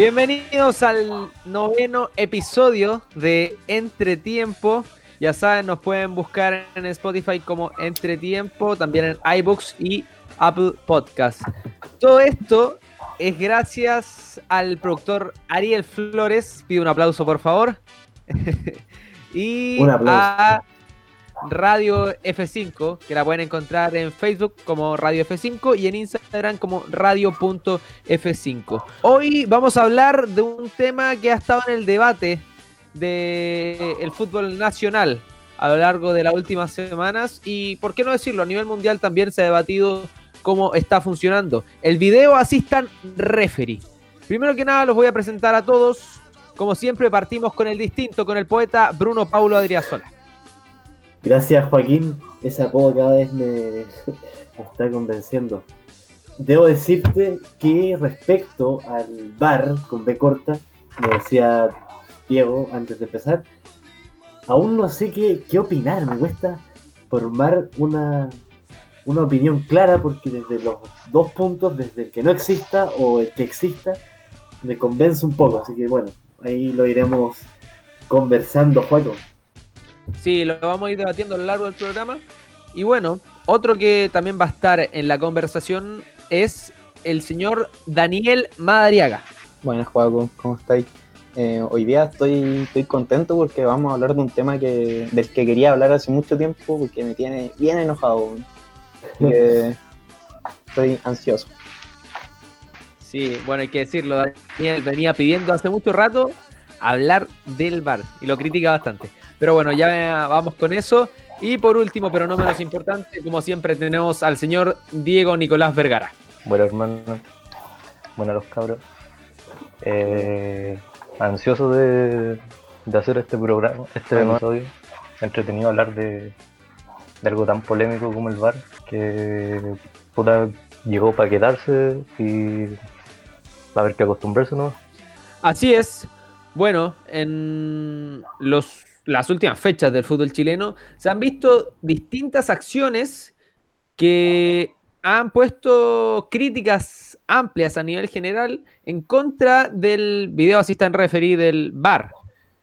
Bienvenidos al noveno episodio de Entretiempo. Ya saben, nos pueden buscar en Spotify como Entretiempo, también en iBooks y Apple Podcast. Todo esto es gracias al productor Ariel Flores. Pido un aplauso, por favor. y a Radio F5, que la pueden encontrar en Facebook como Radio F5 y en Instagram como radio.f5. Hoy vamos a hablar de un tema que ha estado en el debate del fútbol nacional a lo largo de las últimas semanas y, por qué no decirlo, a nivel mundial también se ha debatido cómo está funcionando. El video Assistant Referee. Primero que nada los voy a presentar a todos. Como siempre partimos con el distinto, con el poeta Bruno Paulo Adriasola. Gracias Joaquín, ese apodo cada vez me, está convenciendo. Debo decirte que respecto al bar con B corta, me decía Diego antes de empezar, aún no sé qué, qué opinar, me cuesta formar una, una opinión clara porque desde los dos puntos, desde el que no exista o el que exista, me convence un poco. Así que bueno, ahí lo iremos conversando, Juego. Sí, lo vamos a ir debatiendo a lo largo del programa. Y bueno, otro que también va a estar en la conversación es el señor Daniel Madariaga. Buenas, Juaco, ¿cómo estáis? Eh, hoy día estoy, estoy contento porque vamos a hablar de un tema que, del que quería hablar hace mucho tiempo porque me tiene bien enojado. estoy ansioso. Sí, bueno, hay que decirlo, Daniel venía pidiendo hace mucho rato hablar del bar y lo critica bastante. Pero bueno, ya vamos con eso. Y por último, pero no menos importante, como siempre tenemos al señor Diego Nicolás Vergara. Bueno, hermano. Bueno, los cabros. Eh, ansioso de, hacer este programa, este episodio. Entretenido hablar de, algo tan polémico como el bar, que puta, llegó para quedarse y va a haber que acostumbrarse, ¿no? Así es. Bueno, en los las últimas fechas del fútbol chileno, se han visto distintas acciones que han puesto críticas amplias a nivel general en contra del video assistant referee del VAR.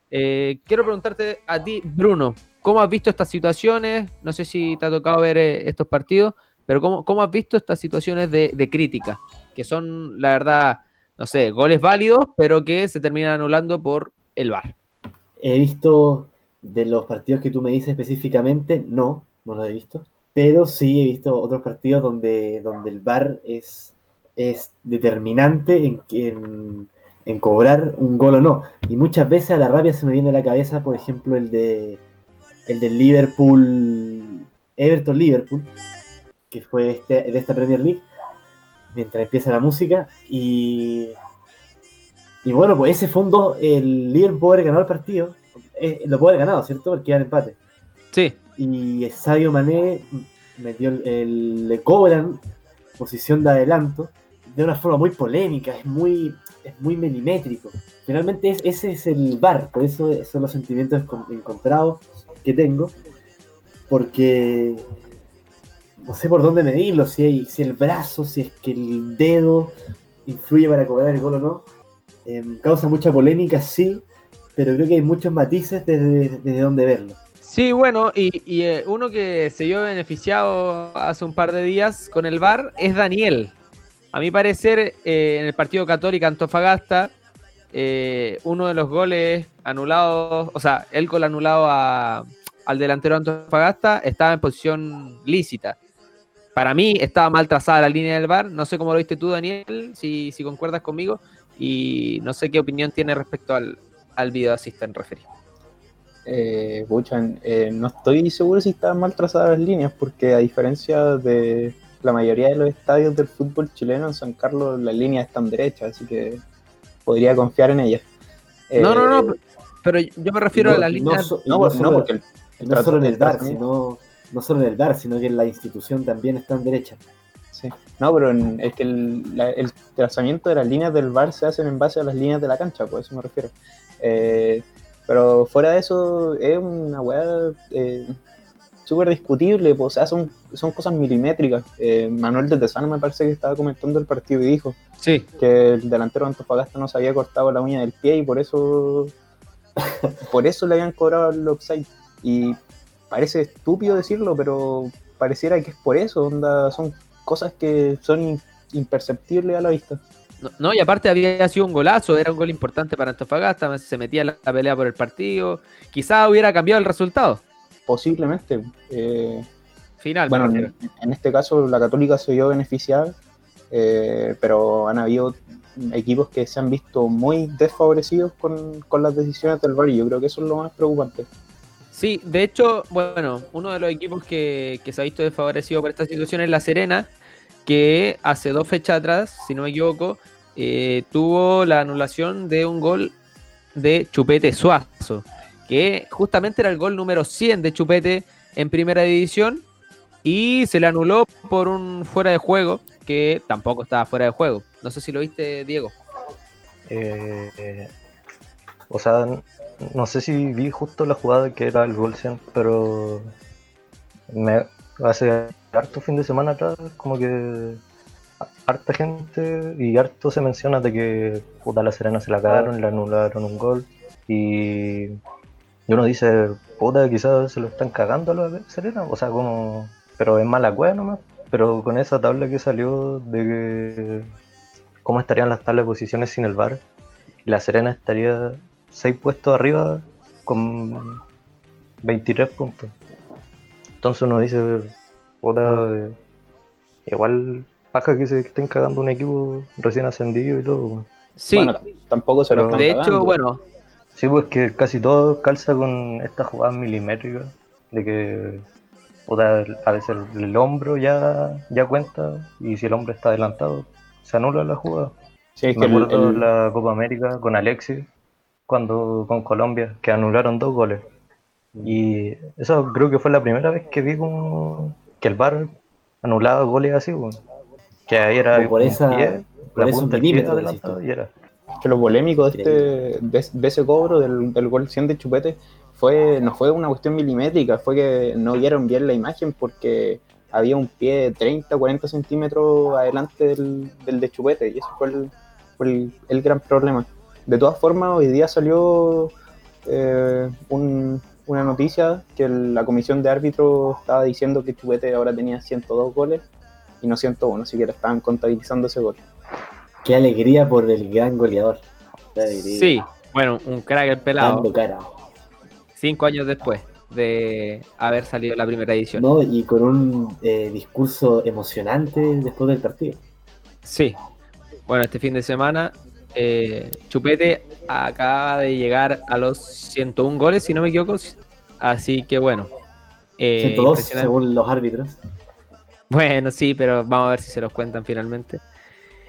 Eh, quiero preguntarte a ti, Bruno, ¿cómo has visto estas situaciones? No sé si te ha tocado ver eh, estos partidos, pero ¿cómo, ¿cómo, has visto estas situaciones de, de crítica? Que son, la verdad, no sé, goles válidos, pero que se terminan anulando por el VAR. He visto de los partidos que tú me dices específicamente, no, no lo he visto. Pero sí he visto otros partidos donde, donde el VAR es, es determinante en, en, en cobrar un gol o no. Y muchas veces a la rabia se me viene a la cabeza, por ejemplo, el de el del Liverpool, Everton Liverpool, que fue este, de esta Premier League, mientras empieza la música. Y, y bueno, pues ese fondo, el Liverpool ganó el partido, eh, lo puede haber ganado, ¿cierto? Porque era empate. Sí. Y Sadio Mané metió el, le cobran posición de adelanto de una forma muy polémica, es muy, es muy milimétrico. Finalmente es, ese es el bar, por eso son los sentimientos encontrados que tengo, porque no sé por dónde medirlo, si, hay, si el brazo, si es que el dedo influye para cobrar el gol o no. Em, causa mucha polémica, sí, pero creo que hay muchos matices desde, desde donde verlo. Sí, bueno, y, eh, uno que se vio beneficiado hace un par de días con el VAR es Daniel. A mi parecer, eh, en el partido Católica Antofagasta, eh, uno de los goles anulados, o sea, el gol anulado al delantero Antofagasta estaba en posición lícita. Para mí estaba mal trazada la línea del VAR. No sé cómo lo viste tú, Daniel, si, si concuerdas conmigo. Y no sé qué opinión tiene respecto al, al video assistant referee. Eh, eh, no estoy seguro si están mal trazadas las líneas, porque a diferencia de la mayoría de los estadios del fútbol chileno en San Carlos, las líneas están derechas, así que podría confiar en ellas. no, no, no, eh, pero yo me refiero a las líneas. No, porque no solo en el DAR, sino, no solo en el DAR, sino que en la institución también están derechas. Sí. No, pero es que el, el, trazamiento de las líneas del bar se hacen en base a las líneas de la cancha, por eso me refiero. Eh, pero fuera de eso, es una weá. Eh, súper discutible, pues, o sea, son, son cosas milimétricas. Eh, Manuel de Tesano me parece que estaba comentando el partido y dijo Sí, que el delantero de Antofagasta no se había cortado la uña del pie y por eso por eso le habían cobrado el offside. Y parece estúpido decirlo, pero pareciera que es por eso, onda, son cosas que son imperceptibles a la vista. no, no, y aparte había sido un golazo, era un gol importante para Antofagasta, se metía en la, la pelea por el partido, quizás hubiera cambiado el resultado Posiblemente. eh, final. bueno, en este caso la Católica se vio beneficiada, eh, pero han habido equipos que se han visto muy desfavorecidos con, con las decisiones del VAR y yo creo que eso es lo más preocupante. Sí, de hecho, bueno, uno de los equipos que, que se ha visto desfavorecido por esta situación es La Serena, que hace dos fechas atrás, si no me equivoco, eh, tuvo la anulación de un gol de Chupete Suazo, que justamente era el gol número 100 de Chupete en primera división y se le anuló por un fuera de juego que tampoco estaba fuera de juego. No sé si lo viste, Diego. Eh, eh, o sea, no sé si vi justo la jugada que era el gol 100, pero me hace harto fin de semana atrás, como que harta gente y harto se menciona de que puta la Serena se la cagaron, le anularon un gol y, y uno dice, puta, quizás se lo están cagando a la Serena, o sea, como, pero es mala cueva nomás, pero con esa tabla que salió de que cómo estarían las tablas de posiciones sin el VAR, la Serena estaría 6 puestos arriba con 23 puntos. Entonces uno dice, puta, eh, igual paja que se estén cagando un equipo recién ascendido y todo. Sí, Bueno, tampoco se lo de hecho, cagando. bueno, Sí, pues que casi todo calza con estas jugadas milimétricas, de que puta, a veces el, el hombro ya, ya cuenta y si el hombro está adelantado, se anula la jugada. Sí, es Me que el- acuerdo el- de la Copa América con Alexis, cuando con Colombia, que anularon dos goles. Y eso creo que fue la primera vez que vi como que el VAR anulaba goles así, que ahí era Como por esa- pie, por la punta del pie milímetros, adelantado decís y era. que lo polémico de, este, de, de ese cobro del, del gol 100 de Chupete fue, no fue una cuestión milimétrica, fue que no vieron bien la imagen porque había un pie 30, 40 centímetros adelante del, del de Chupete y eso fue el, fue el, el gran problema. De todas formas, hoy día salió eh, un- una noticia que la comisión de árbitros estaba diciendo que Chupete ahora tenía 102 goles y no 101, así que le estaban contabilizando ese gol. Qué alegría por el gran goleador. Sí, bueno, un crack el pelado. Dando cara. cinco años después de haber salido la primera edición. ¿no? Y con un eh, discurso emocionante después del partido. Sí. Bueno, este fin de semana eh, Chupete acaba de llegar a los 101 goles, si no me equivoco. Así que bueno. eh, 102 impresionante. según los árbitros. Bueno, sí, pero vamos a ver si se los cuentan finalmente.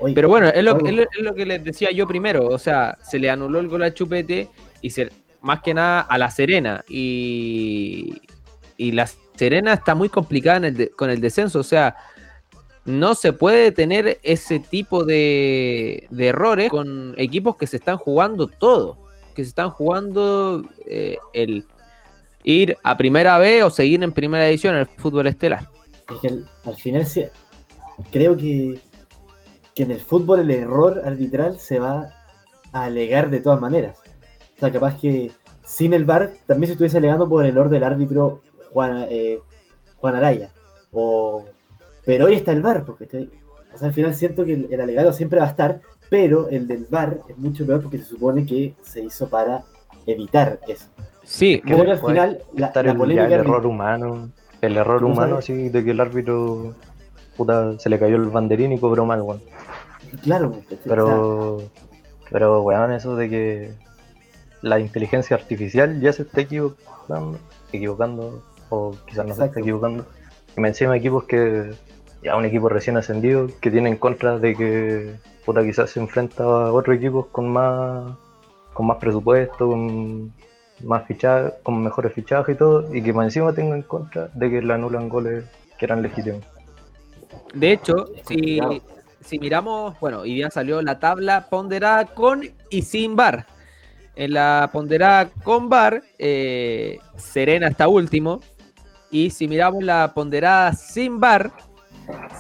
Oye, Pero bueno, es lo, algo- es lo- es lo que les decía yo primero. O sea, se le anuló el gol a Chupete y se, más que nada a la Serena. Y, y la Serena está muy complicada en el de- con el descenso. O sea, no se puede tener ese tipo de, de errores con equipos que se están jugando todo. Que se están jugando eh, el ir a primera B o seguir en primera división en el fútbol estelar. Es que al, al final sí, creo que, que en el fútbol el error arbitral se va a alegar de todas maneras. O sea, capaz que sin el VAR también se estuviese alegando por el error del árbitro Juan, eh, Juan Araya. O, pero hoy está el VAR, porque te- o sea, al final siento que el, el alegado siempre va a estar, pero el del VAR es mucho peor porque se supone que se hizo para evitar eso. Sí, Creo que al final la, estar la el, polémica error humano, el error ¿Tú humano así de que el árbitro puta, se le cayó el banderín y cobró mal, weón. Claro, porque, o sea, Pero, pero weón, eso de que la inteligencia artificial ya se está equivocando, equivocando, o quizás no se está equivocando. Y me encima equipos que, ya un equipo recién ascendido, que tiene en contra de que puta quizás se enfrenta a otros equipos con más, con más presupuesto, con más fichajes, con mejores fichajes y todo, y que más encima tenga en contra de que le anulan goles que eran legítimos. De hecho, si, si miramos, bueno, hoy día salió la tabla ponderada con y sin bar. En la ponderada con bar, eh, Serena está último, Y si miramos la ponderada sin bar,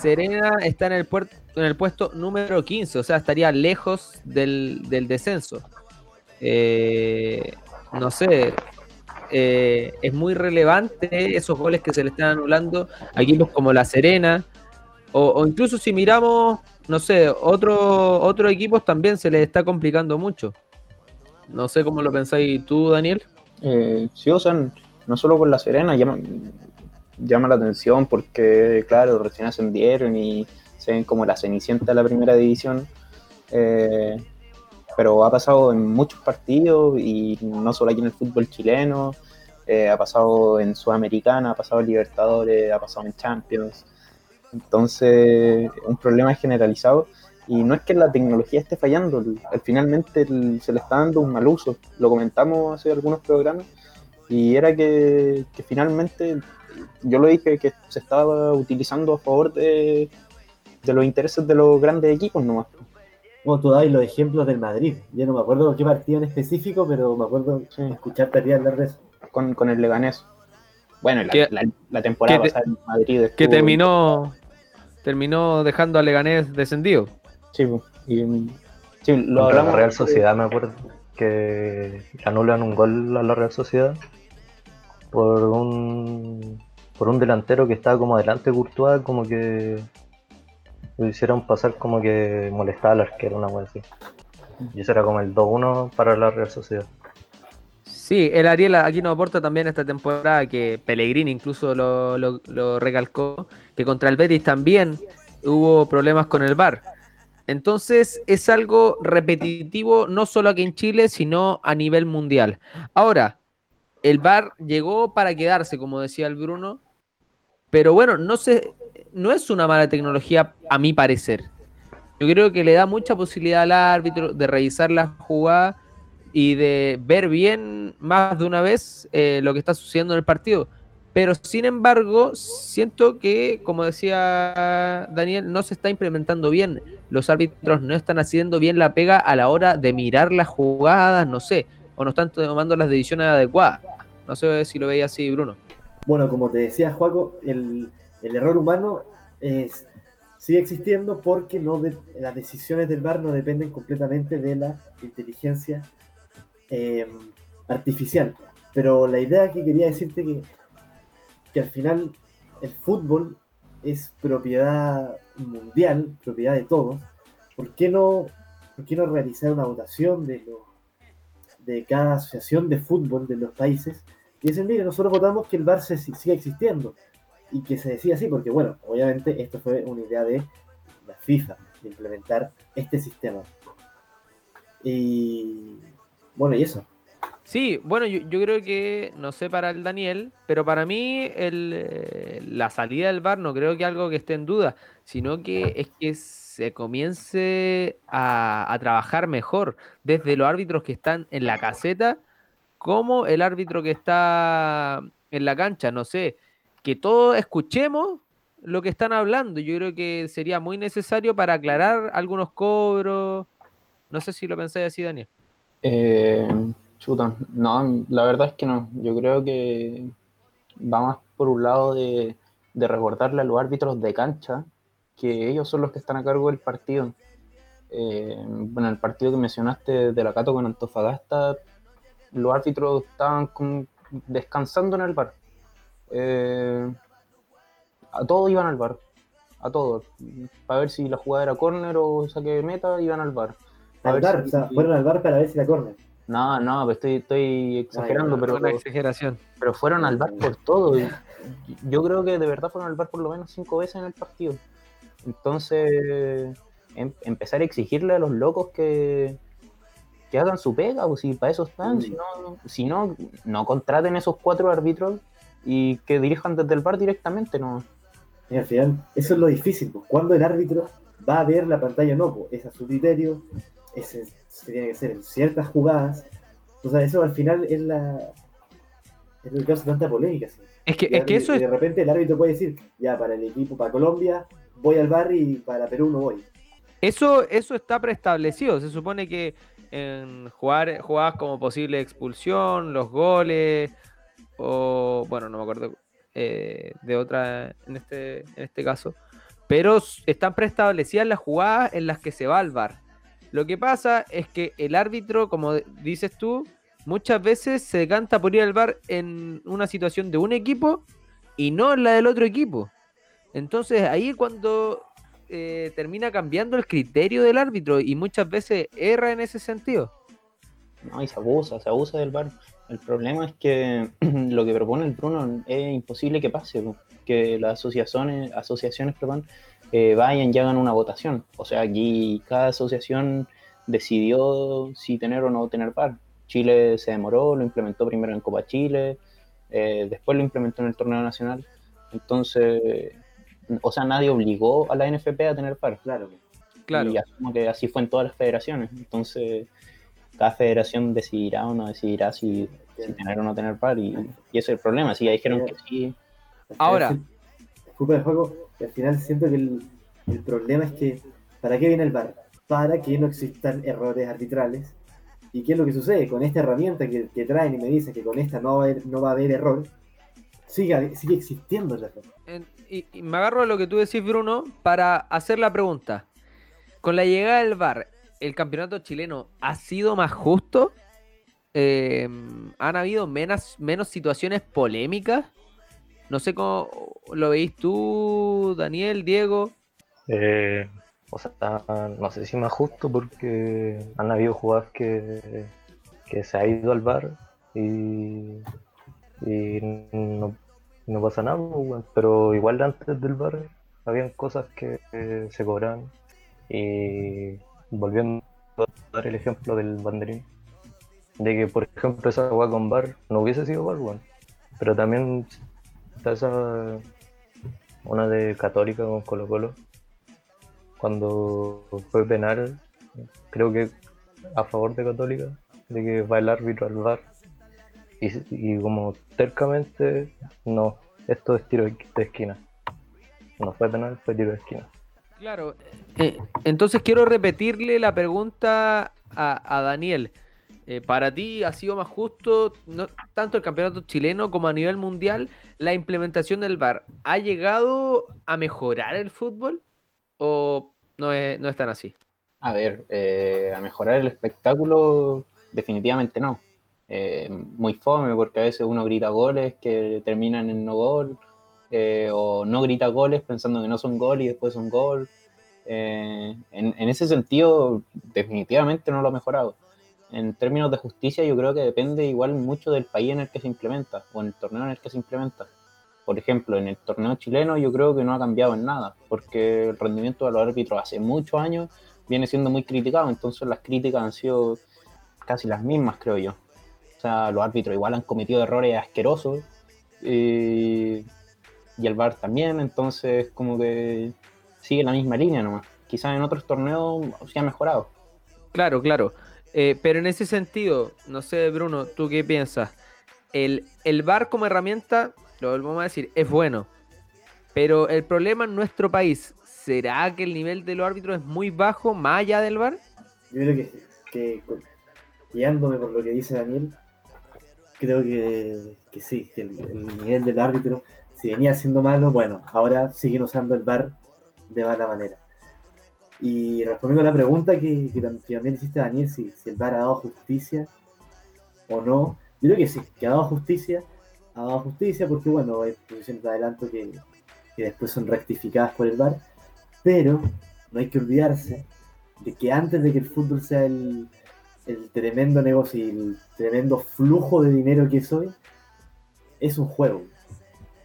Serena está en el, puerto, en el puesto número 15, o sea, estaría lejos del, descenso. Eh, no sé, eh, es muy relevante esos goles que se le están anulando a equipos como la Serena, o, incluso si miramos, no sé, otro, otros equipos también se les está complicando mucho. No sé cómo lo pensáis tú, Daniel. Eh, sí, o sea, no solo con la Serena, llama, llama la atención porque, claro, recién ascendieron y se ven como la cenicienta de la primera división. Eh, pero ha pasado en muchos partidos y no solo aquí en el fútbol chileno, eh, ha pasado en Sudamericana, ha pasado en Libertadores, ha pasado en Champions. Entonces, un problema generalizado y no es que la tecnología esté fallando, al finalmente se le está dando un mal uso. Lo comentamos hace algunos programas y era que, que finalmente yo lo dije que se estaba utilizando a favor de, de los intereses de los grandes equipos nomás. Como tú dabas los ejemplos del Madrid. Yo no me acuerdo qué partido en específico, pero me acuerdo Sí. escucharte a ti hablar de eso. con, con el Leganés. Bueno, la, Que- la- la temporada te- pasada en Madrid Que terminó, terminó dejando a Leganés descendido. Sí, y, sí, lo Contra hablamos. la Real Sociedad, me acuerdo, que anulan un gol a la Real Sociedad por un por un delantero que estaba como adelante de Courtois, como que lo hicieron pasar como que molestaba al arquero, una cosa así. Y eso era como el 2-1 para la Real Sociedad. Sí, el Ariel aquí nos aporta también esta temporada que Pellegrini incluso lo, lo- lo recalcó, que contra el Betis también hubo problemas con el VAR. Entonces es algo repetitivo no solo aquí en Chile, sino a nivel mundial. Ahora, el VAR llegó para quedarse, como decía el Bruno, pero bueno, no no es una mala tecnología a mi parecer. Yo creo que le da mucha posibilidad al árbitro de revisar la jugada y de ver bien más de una vez eh, lo que está sucediendo en el partido. Pero sin embargo, siento que, como decía Daniel, no se está implementando bien. Los árbitros no están haciendo bien la pega a la hora de mirar las jugadas, no sé, o no están tomando las decisiones adecuadas. No sé si lo veía así, Bruno. Bueno, como te decía, Juaco, el, error humano sigue existiendo porque las decisiones del VAR no dependen completamente de la inteligencia eh, artificial. Pero la idea que quería decirte que, que al final el fútbol es propiedad mundial, propiedad de todos. ¿Por qué no, por qué no realizar una votación de, lo- de cada asociación de fútbol de los países y dicen, mire, nosotros votamos que el VAR se, siga existiendo y que se decida así, porque bueno, obviamente esto fue una idea de la FIFA, de implementar este sistema. Y bueno, y eso. Sí, bueno, yo, creo que, no sé para el Daniel, pero para mí el, la salida del VAR no creo que algo que esté en duda, sino que es que se comience a trabajar mejor desde los árbitros que están en la caseta como el árbitro que está en la cancha, no sé, que todos escuchemos lo que están hablando. Yo creo que sería muy necesario para aclarar algunos cobros. No sé si lo pensáis así, Daniel. Eh, chuta, no, la verdad es que no. Yo creo que va más por un lado de, de recordarle a los árbitros de cancha que ellos son los que están a cargo del partido. Eh, bueno, el partido que mencionaste de la Cato con Antofagasta, los árbitros estaban descansando en el bar. Eh, a todos iban al bar, a todos. Para ver si la jugada era córner o saque de meta, iban al bar. Al bar, si- o sea, fueron al bar para ver si la corner. No, no, pues estoy, estoy exagerando, Ay, pero, Una exageración. pero fueron al bar por todo. y Yo creo que de verdad fueron al bar por lo menos cinco veces en el partido. Entonces, em- empezar a exigirle a los locos que, que hagan su pega, pues si para eso están, si no, si no, no contraten esos cuatro árbitros y que dirijan desde el bar directamente, no. Y al final, eso es lo difícil, pues, cuando el árbitro va a ver la pantalla o no, pues, es a su criterio, ese se tiene que hacer en ciertas jugadas. O sea, eso al final es la. Es lo que causa tanta polémica. ¿sí? Es que, es que eso es de repente el árbitro puede decir, ya para el equipo, para Colombia, voy al bar y para Perú no voy. Eso, eso está preestablecido. Se supone que en jugar jugadas como posible expulsión, los goles, o bueno, no me acuerdo eh, de otra en este, en este caso, pero están preestablecidas las jugadas en las que se va al VAR. Lo que pasa es que el árbitro, como dices tú, muchas veces se decanta por ir al VAR en una situación de un equipo y no en la del otro equipo. Entonces ahí cuando eh, termina cambiando el criterio del árbitro y muchas veces erra en ese sentido. No, y se abusa, se abusa del VAR. El problema es que lo que propone el Bruno es imposible que pase, que las asociaciones, asociaciones perdón, eh, vayan y hagan una votación. O sea, aquí cada asociación decidió si tener o no tener VAR. Chile se demoró, lo implementó primero en Copa Chile, eh, después lo implementó en el torneo nacional. Entonces, o sea, nadie obligó a la NFP a tener VAR. Claro. Claro. Y asumo que así fue en todas las federaciones. Entonces, cada federación decidirá o no decidirá si, si tener o no tener par. Y, y ese es el problema. Si ya dijeron que sí, Ahora. Disculpa el juego, al final siento que el, el problema es que, ¿para qué viene el VAR? Para que no existan errores arbitrales. ¿Y qué es lo que sucede? Con esta herramienta que, que traen y me dicen que con esta no va a haber, no va a haber error, sigue, sigue existiendo el. En- y, y me agarro a lo que tú decís, Bruno, para hacer la pregunta. Con la llegada del VAR, ¿el campeonato chileno ha sido más justo? Eh, ¿Han habido menos, menos situaciones polémicas? No sé cómo lo veis tú, Daniel, Diego. Eh, o sea, no sé si más justo porque han habido jugadas que, que se ha ido al bar y, y no, no pasa nada, pues, pero igual antes del bar habían cosas que eh, se cobraban y volviendo a dar el ejemplo del banderín de que por ejemplo esa con bar no hubiese sido bar, weón. pero también está esa una de Católica con Colo Colo cuando fue penal, creo que a favor de Católica, de que va el árbitro al VAR. Y, y como tercamente, no, esto es tiro de esquina. No fue penal, fue tiro de esquina. Claro. eh, entonces quiero repetirle la pregunta a, a Daniel. Eh, para ti ha sido más justo, no, tanto el campeonato chileno como a nivel mundial, la implementación del VAR. ¿Ha llegado a mejorar el fútbol o no es, no es tan así? a ver, eh, a mejorar el espectáculo, definitivamente no. Eh, muy fome, porque a veces uno grita goles que terminan en no gol, eh, o no grita goles pensando que no son gol y después son gol. Eh, en, en ese sentido, definitivamente no lo ha mejorado. En términos de justicia, yo creo que depende igual mucho del país en el que se implementa o en el torneo en el que se implementa. Por ejemplo, en el torneo chileno yo creo que no ha cambiado en nada, porque el rendimiento de los árbitros hace muchos años viene siendo muy criticado, entonces las críticas han sido casi las mismas, creo yo. O sea, los árbitros igual han cometido errores asquerosos eh, y el VAR también, entonces como que sigue la misma línea nomás. Quizás en otros torneos se ha mejorado. Claro, claro. Eh, pero en ese sentido, no sé, Bruno, ¿tú qué piensas? El, el VAR como herramienta, lo volvemos a decir, es bueno. Pero el problema en nuestro país, ¿será que el nivel de los árbitros es muy bajo más allá del VAR? Yo creo que, que guiándome por lo que dice Daniel, creo que, que sí, que el, el nivel del árbitro, si venía siendo malo, bueno, ahora siguen usando el VAR de mala manera. Y respondiendo a la pregunta que, que tam- que también hiciste Daniel, si, el VAR ha dado justicia o no, yo creo que sí, que ha dado justicia, ha dado justicia porque bueno, hay posiciones de adelanto que, que después son rectificadas por el VAR, pero no hay que olvidarse de que antes de que el fútbol sea el, el tremendo negocio y el tremendo flujo de dinero que es hoy, es un juego.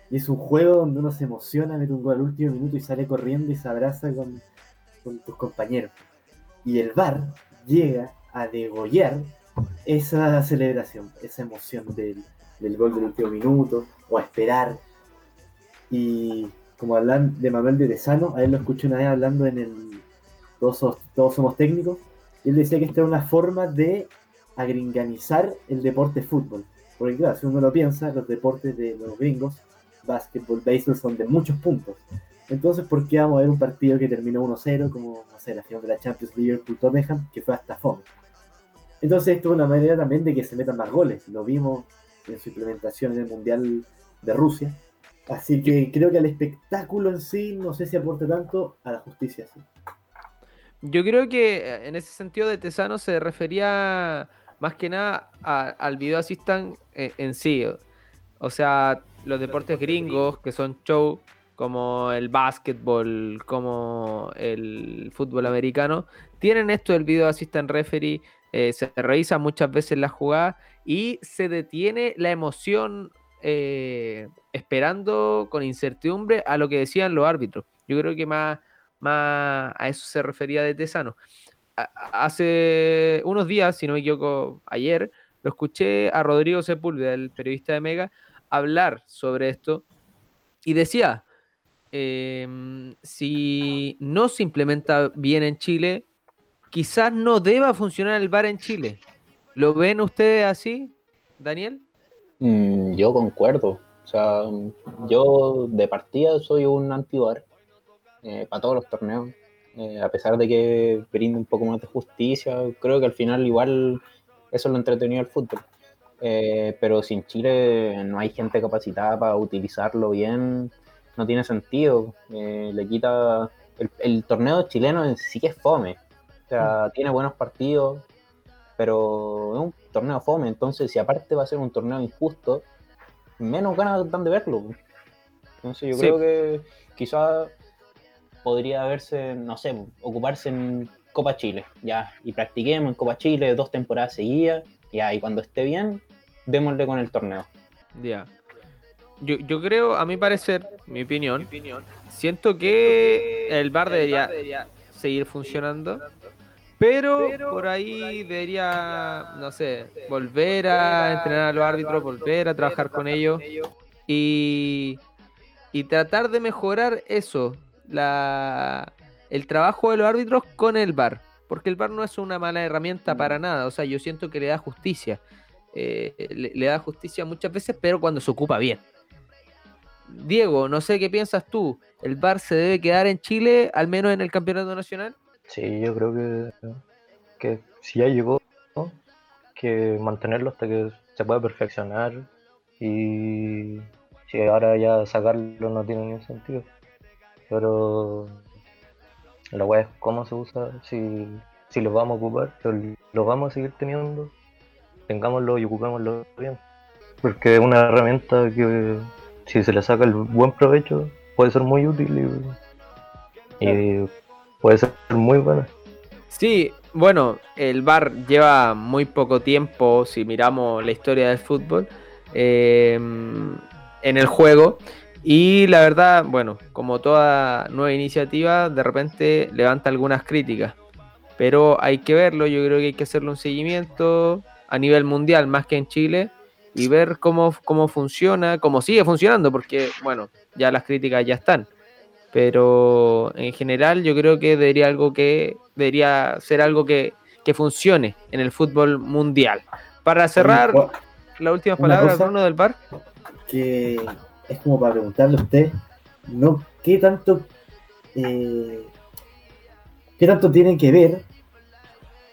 Y es un juego donde uno se emociona, mete un gol al último minuto y sale corriendo y se abraza con, con tus compañeros. Y el VAR llega a degollar esa celebración, esa emoción del, del gol del último minuto, o a esperar. Y como hablan de Manuel de Tesano, a él lo escuché una vez hablando en el Todos, Somos- técnicos, él decía que esta era una forma de agringanizar el deporte fútbol. Porque claro, si uno lo piensa, los deportes de los gringos, básquetbol, béisbol, son de muchos puntos. Entonces, ¿por qué vamos a ver un partido que terminó 1-0, como, no sé, la final de la Champions Liverpool-Tottenham, que fue hasta fome? Entonces, esto es una manera también de que se metan más goles. Lo vimos en su implementación en el Mundial de Rusia, Así que creo que al espectáculo en sí no sé si aporta tanto a la justicia. Sí. Yo creo que eh, en ese sentido de Tesano se refería más que nada al video assistant eh, en sí. O sea, los deportes gringos que son show, como el básquetbol, como el fútbol americano, tienen esto del video assistant referee, eh, se revisa muchas veces la jugada y se detiene la emoción eh, esperando con incertidumbre a lo que decían los árbitros. Yo creo que más, a eso se refería de Tesano. hace unos días, si no me equivoco, ayer, lo escuché a Rodrigo Sepúlveda, el periodista de Mega, hablar sobre esto y decía, em, si no se implementa bien en Chile, quizás no deba funcionar el bar en Chile. ¿Lo ven ustedes así, Daniel? Mm, yo concuerdo. O sea, yo de partida soy un anti-bar eh, para todos los torneos. Eh, a pesar de que brinde un poco más de justicia, creo que al final igual eso lo entretenido el fútbol. Eh, pero sin Chile no hay gente capacitada para utilizarlo bien, no tiene sentido. Eh, le quita. El, torneo chileno en sí que es fome. O sea, mm. tiene buenos partidos, pero es un torneo fome. Entonces, si aparte va a ser un torneo injusto, menos ganas dan de verlo. Entonces, yo creo que quizás podría verse, no sé, ocuparse en Copa Chile, ya, y practiquemos en Copa Chile dos temporadas seguidas, ya, y cuando esté bien, démosle con el torneo. Ya. Yo, yo creo, a mi parecer, mi opinión, siento que el bar debería seguir funcionando, pero por ahí debería, no sé, volver a entrenar a los árbitros, volver a trabajar con ellos. Y, y tratar de mejorar eso, la, el trabajo de los árbitros con el bar, porque el bar no es una mala herramienta para nada, o sea, yo siento que le da justicia. Eh, le, da justicia muchas veces, pero cuando se ocupa bien. Diego, no sé qué piensas tú. ¿El VAR se debe quedar en Chile, al menos en el campeonato nacional? Sí, yo creo que, que si ya llegó, que mantenerlo hasta que se pueda perfeccionar y si ahora ya sacarlo no tiene ningún sentido. Pero la web es cómo se usa, si, si lo vamos a ocupar, lo vamos a seguir teniendo tengámoslo y ocupémoslo bien. Porque es una herramienta que si se le saca el buen provecho puede ser muy útil y, puede ser muy buena. Sí, bueno, el VAR lleva muy poco tiempo, si miramos la historia del fútbol, em, en el juego. Y la verdad, bueno, como toda nueva iniciativa, de repente levanta algunas críticas. Pero hay que verlo, yo creo que hay que hacerle un seguimiento, a nivel mundial más que en Chile y ver cómo, cómo funciona, cómo sigue funcionando, porque bueno, ya las críticas ya están. Pero en general yo creo que debería algo que debería ser algo que, funcione en el fútbol mundial. Para cerrar, la última palabra, Bruno del Bar. Que es como para preguntarle a usted, no, ¿qué tanto, eh, qué tanto tiene que ver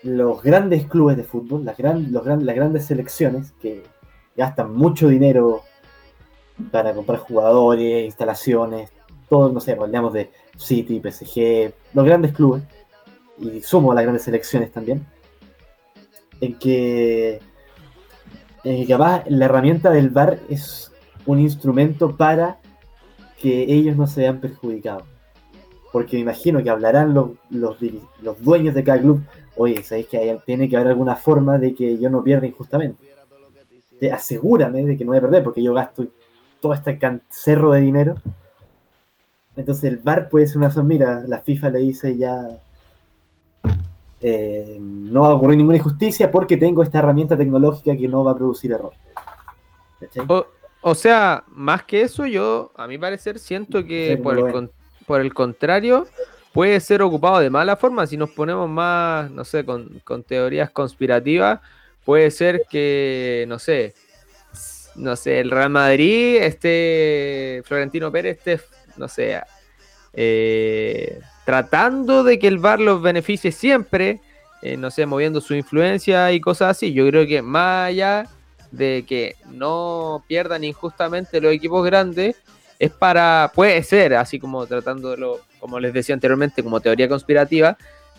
los grandes clubes de fútbol, las, los las grandes selecciones que gastan mucho dinero para comprar jugadores, instalaciones, todo, no sé, hablamos de City, PSG, los grandes clubes, y sumo a las grandes selecciones también, en que, en que capaz la herramienta del VAR es un instrumento para que ellos no se vean perjudicados. Porque me imagino que hablarán los, los, dueños de cada club, oye, ¿sabéis que tiene que haber alguna forma de que yo no pierda injustamente? asegúrame de que no voy a perder, porque yo gasto todo este cerro de dinero. Entonces el VAR puede ser una opción, mira, la FIFA le dice ya, eh, no va a ocurrir ninguna injusticia porque tengo esta herramienta tecnológica que no va a producir error. O, o, sea, más que eso, yo, a mi parecer, siento que por, el, por el contrario, puede ser ocupado de mala forma. Si nos ponemos más, no sé, con, teorías conspirativas, puede ser que, no sé, no sé, el Real Madrid, este Florentino Pérez, esté, no sé, eh, tratando de que el VAR los beneficie siempre, eh, no sé, moviendo su influencia y cosas así. Yo creo que más allá de que no pierdan injustamente los equipos grandes, es para, puede ser, así como tratándolo, como les decía anteriormente, como teoría conspirativa,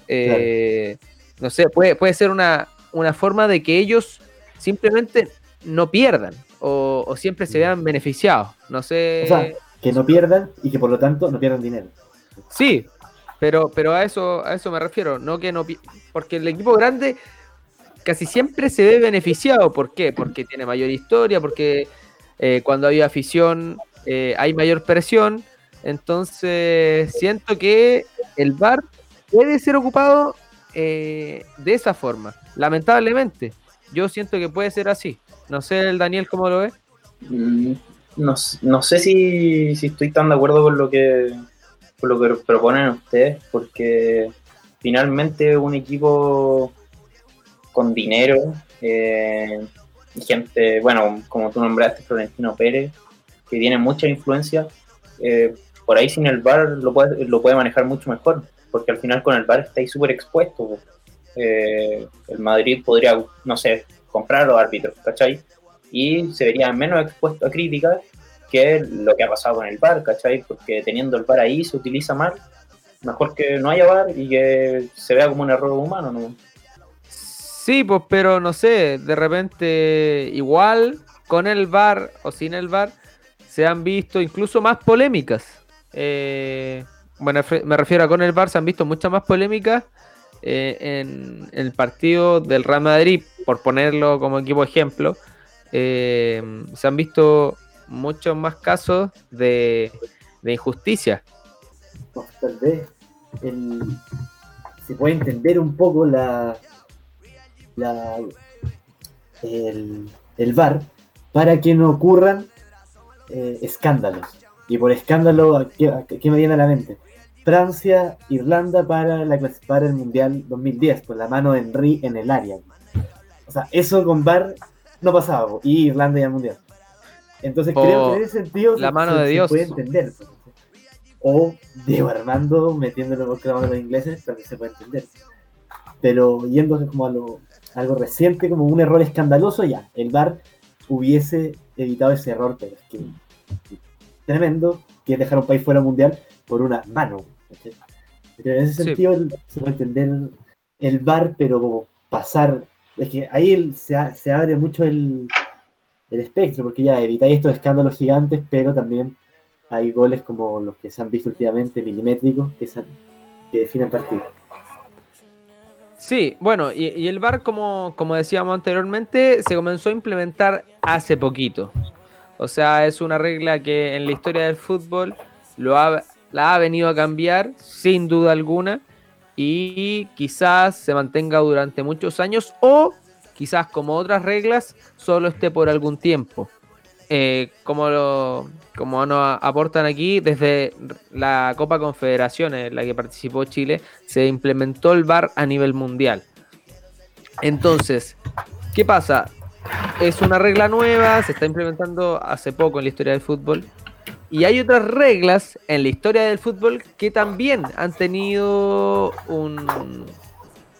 eh, no sé, puede, puede ser una, una forma de que ellos simplemente no pierdan o, o siempre se vean beneficiados. No sé. O sea, que no pierdan y que por lo tanto no pierdan dinero. Sí, pero, pero a eso, a eso me refiero, no que no porque el equipo grande casi siempre se ve beneficiado. ¿Por qué? Porque tiene mayor historia, porque eh, cuando hay afición eh, hay mayor presión. Entonces siento que el VAR puede ser ocupado eh, de esa forma. Lamentablemente, yo siento que puede ser así. No sé el Daniel cómo lo ve. Mm, No, sé si, si estoy tan de acuerdo con lo que con lo que proponen ustedes, porque finalmente un equipo con dinero, eh, gente, bueno, como tú nombraste, Florentino Pérez, que tiene mucha influencia, eh, por ahí sin el VAR lo puede, lo puede manejar mucho mejor, porque al final con el VAR estáis súper expuesto. Eh, el Madrid podría, no sé, comprar a los árbitros, ¿cachai? y se vería menos expuesto a críticas que lo que ha pasado con el VAR, ¿cachai? Porque teniendo el VAR ahí se utiliza mal, mejor que no haya VAR y que se vea como un error humano, ¿no? Sí, pues, pero no sé, de repente igual con el VAR o sin el VAR se han visto incluso más polémicas. Eh, bueno, me refiero a con el VAR se han visto muchas más polémicas eh, en el partido del Real Madrid, por ponerlo como equipo ejemplo. eh, se han visto muchos más casos de, de injusticia. Pues, tal vez el- se puede entender un poco la, la el, el VAR para que no ocurran eh, escándalos. Y por escándalo, ¿a ¿qué, me viene a la mente? Francia, Irlanda para, la, para el Mundial 2010, con la mano de Henry en el área. O sea, eso con VAR no pasaba, y Irlanda y el Mundial. Entonces creo que en ese sentido la se- mano de se Dios. puede entender. O Diego Armando metiéndolo por la mano de los ingleses, también se puede entender. Pero yéndose como a lo, algo reciente, como un error escandaloso, ya, el VAR hubiese evitado ese error, pero es que tremendo que es dejar un país fuera mundial por una mano. Pero en ese Sí. sentido el- se puede entender el VAR, pero como pasar, es que ahí el- se, a- se abre mucho el, el espectro, porque ya evitáis estos escándalos gigantes, pero también hay goles como los que se han visto últimamente, milimétricos, que, se han- que definen partidos. Sí, bueno, y, el VAR, como, como decíamos anteriormente, se comenzó a implementar hace poquito. O sea, es una regla que en la historia del fútbol lo ha, la ha venido a cambiar, sin duda alguna, y quizás se mantenga durante muchos años o quizás como otras reglas solo esté por algún tiempo. Eh, como, lo, como nos aportan aquí, desde la Copa Confederaciones en la que participó Chile, se implementó el VAR a nivel mundial. Entonces, ¿qué pasa? Es una regla nueva, se está implementando hace poco en la historia del fútbol. Y hay otras reglas en la historia del fútbol que también han tenido un,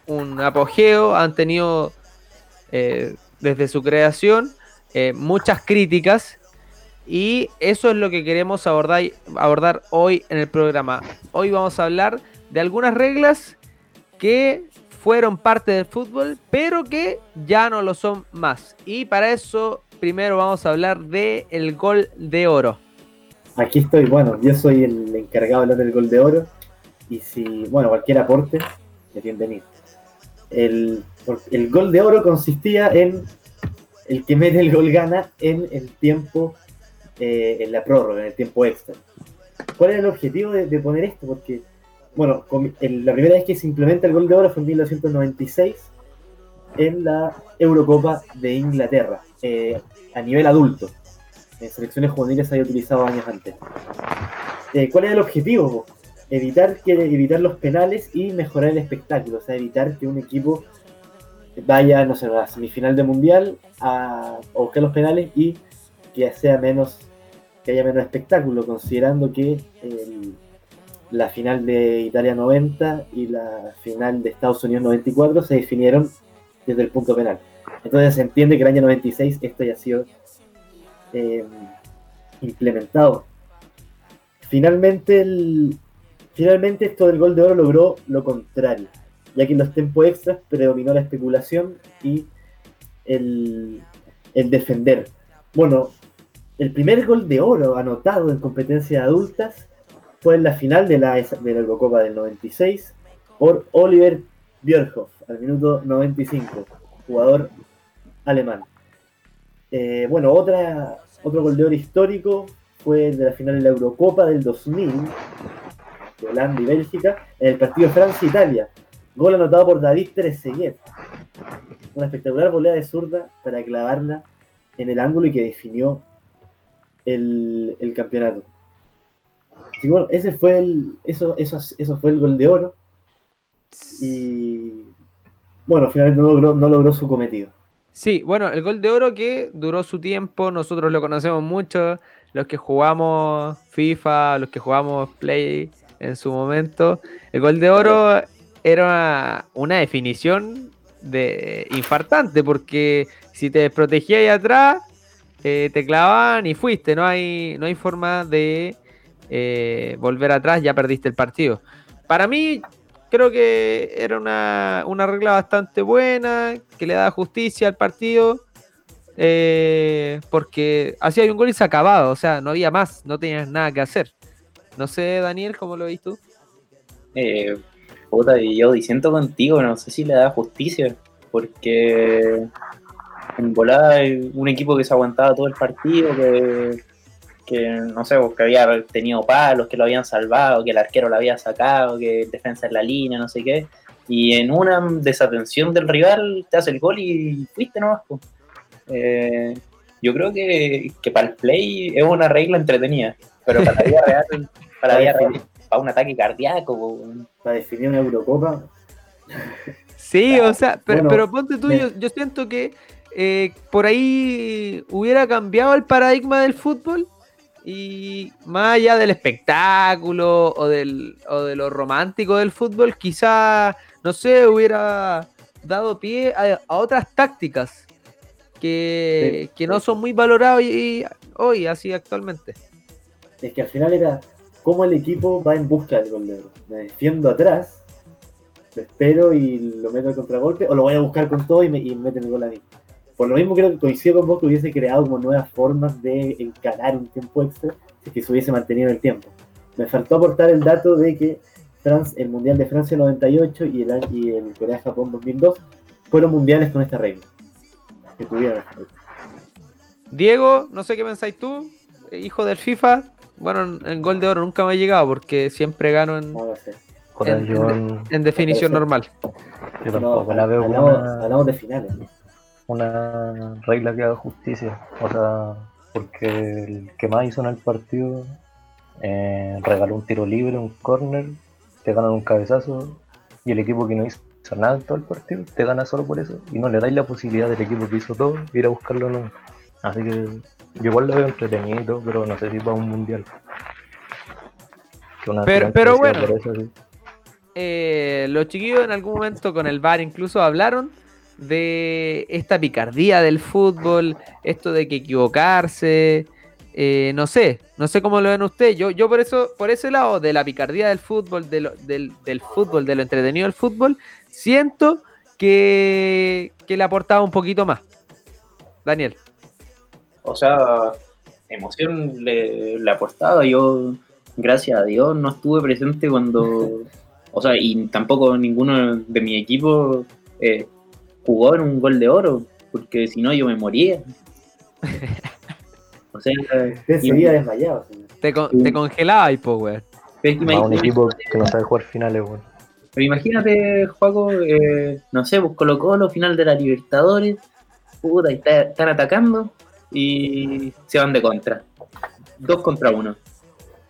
un apogeo, han tenido eh, desde su creación eh, muchas críticas. Y eso es lo que queremos abordar, hoy en el programa. Hoy vamos a hablar de algunas reglas que fueron parte del fútbol, pero que ya no lo son más. Y para eso, primero vamos a hablar de el gol de oro. Aquí estoy, bueno, yo soy el encargado de hablar del gol de oro. Y si, bueno, cualquier aporte, es bienvenido. El, el gol de oro consistía en el que mete el gol gana en el tiempo, eh, en la prórroga, en el tiempo extra. ¿Cuál era el objetivo de, poner esto? Porque, bueno, el- la primera vez que se implementa el gol de oro fue en 1996 en la Eurocopa de Inglaterra, eh, a nivel adulto. En selecciones juveniles se había utilizado años antes. Eh, ¿Cuál era el objetivo? Evitar, que, evitar los penales y mejorar el espectáculo, o sea, evitar que un equipo vaya, no sé, a semifinal de mundial a, buscar los penales y que sea menos, que haya menos espectáculo, considerando que el- la final de Italia 90 y la final de Estados Unidos 94 se definieron desde el punto penal. Entonces se entiende que el año 96 esto haya sido eh, implementado. finalmente, el, finalmente esto del gol de oro logró lo contrario, ya que en los tiempos extras predominó la especulación y el, defender. Bueno, el primer gol de oro anotado en competencias adultas fue en la final de la, Eurocopa del 96 por Oliver Björkhoff al minuto 95, jugador alemán. Eh, bueno, otra, otro gol de oro histórico fue el de la final de la Eurocopa del 2000, de Holanda y Bélgica, en el partido Francia-Italia. Gol anotado por David Trezeguet. Una espectacular volea de zurda para clavarla en el ángulo y que definió el, campeonato. Y bueno, ese fue el, eso, eso, eso fue el gol de oro. Y bueno, finalmente no logró su cometido. Sí, bueno, el gol de oro que duró su tiempo, nosotros lo conocemos mucho, los que jugamos FIFA, los que jugamos Play en su momento. El gol de oro era una, definición de infartante, porque si te desprotegías ahí atrás, eh, te clavaban y fuiste, no hay, no hay forma de eh, volver atrás, ya perdiste el partido. Para mí, creo que era una, una regla bastante buena, que le da justicia al partido, eh, porque hacía un gol y se acababa, o sea, no había más, no tenías nada que hacer. No sé, Daniel, ¿cómo lo ves tú? Eh, puta, y yo diciendo contigo, no sé si le da justicia, porque en volada hay un equipo que se aguantaba todo el partido, que que no sé, que había tenido palos, que lo habían salvado, que el arquero lo había sacado, que defensa en la línea, no sé qué. Y en una desatención del rival te hace el gol y fuiste nomás. Eh, yo creo que, para el play es una regla entretenida, pero para la vida real, para, la vida real, para un ataque cardíaco. Para definir una Eurocopa. Sí, o sea, pero, ponte tú, yo, siento que eh, por ahí hubiera cambiado el paradigma del fútbol y más allá del espectáculo o, del, o de lo romántico del fútbol, quizá, no sé, hubiera dado pie a, otras tácticas que, no son muy valoradas hoy, hoy, así actualmente. Es que al final era cómo el equipo va en busca del gol Me defiendo atrás, me espero y lo meto al contragolpe, o lo voy a buscar con todo y me, y meten el gol a mí. Por lo mismo creo que coincido con vos que hubiese creado como nuevas formas de encarar un tiempo extra si que se hubiese mantenido el tiempo. Me faltó aportar el dato de que el Mundial de Francia 98 y el, y el Corea-Japón 2002 fueron mundiales con esta regla. Diego, no sé qué pensáis tú, hijo del FIFA. Bueno, el gol de oro nunca me ha llegado porque siempre gano en, en, definición normal. Yo tampoco la veo hablamos de finales una regla que haga justicia. O sea, porque el que más hizo en el partido eh, regaló un tiro libre, un corner, te ganan un cabezazo y el equipo que no hizo nada en todo el partido te gana solo por eso y no le dais la posibilidad del equipo que hizo todo ir a buscarlo no. Así que yo igual lo veo entretenido, pero no sé si va a un mundial. pero, pero bueno, eh, los chiquillos en algún momento con el bar incluso hablaron de esta picardía del fútbol, esto de que equivocarse, eh, no sé, no sé cómo lo ven ustedes. Yo, yo por eso, por ese lado de la picardía del fútbol, del, del, fútbol, de lo entretenido del fútbol, siento que, que le aportaba un poquito más. Daniel. O sea, emoción le, le aportaba. Yo, gracias a Dios, no estuve presente cuando. O sea, y tampoco ninguno de mi equipo eh, jugó en un gol de oro, porque si no yo me moría. o sea, desmayado. Te, te congelaba y pues, un equipo que no sabe jugar finales, weón. Pero imagínate, Juaco, eh, no sé, pues Colo Colo, final de la Libertadores, puta, y están atacando y se van de contra. Dos contra uno.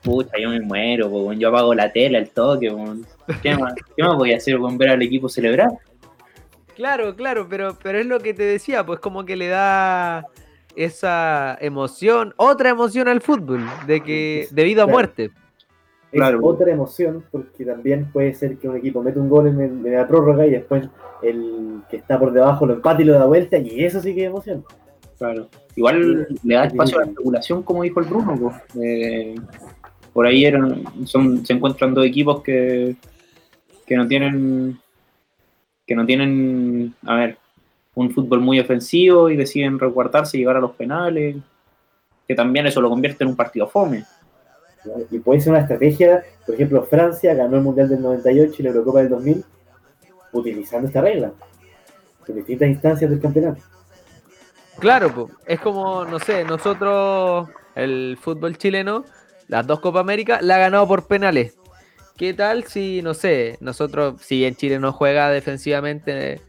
Pucha, yo me muero, yo apago la tela, el toque, ¿Qué más, ¿Qué más voy a hacer con ver al equipo celebrar? Claro, claro, pero, pero es lo que te decía, pues como que le da esa emoción, otra emoción al fútbol, de que debido a muerte. Claro. otra emoción, porque también puede ser que un equipo mete un gol en, la prórroga y después el que está por debajo lo empate y lo da vuelta, y eso sí que es emoción. Claro. Igual le da espacio a la especulación, como dijo el Bruno. Pues. por ahí eran, son, se encuentran dos equipos que, que no tienen que no tienen, a ver, un fútbol muy ofensivo y deciden recuartarse y llegar a los penales, que también eso lo convierte en un partido fome. Y puede ser una estrategia, por ejemplo, Francia ganó el Mundial del 98 y la Eurocopa del 2000 utilizando esta regla en distintas instancias del campeonato. Claro, pues, es como, no sé, nosotros, el fútbol chileno, las dos Copa América, la ha ganado por penales. ¿Qué tal si, no sé, nosotros, si en Chile no juega defensivamente,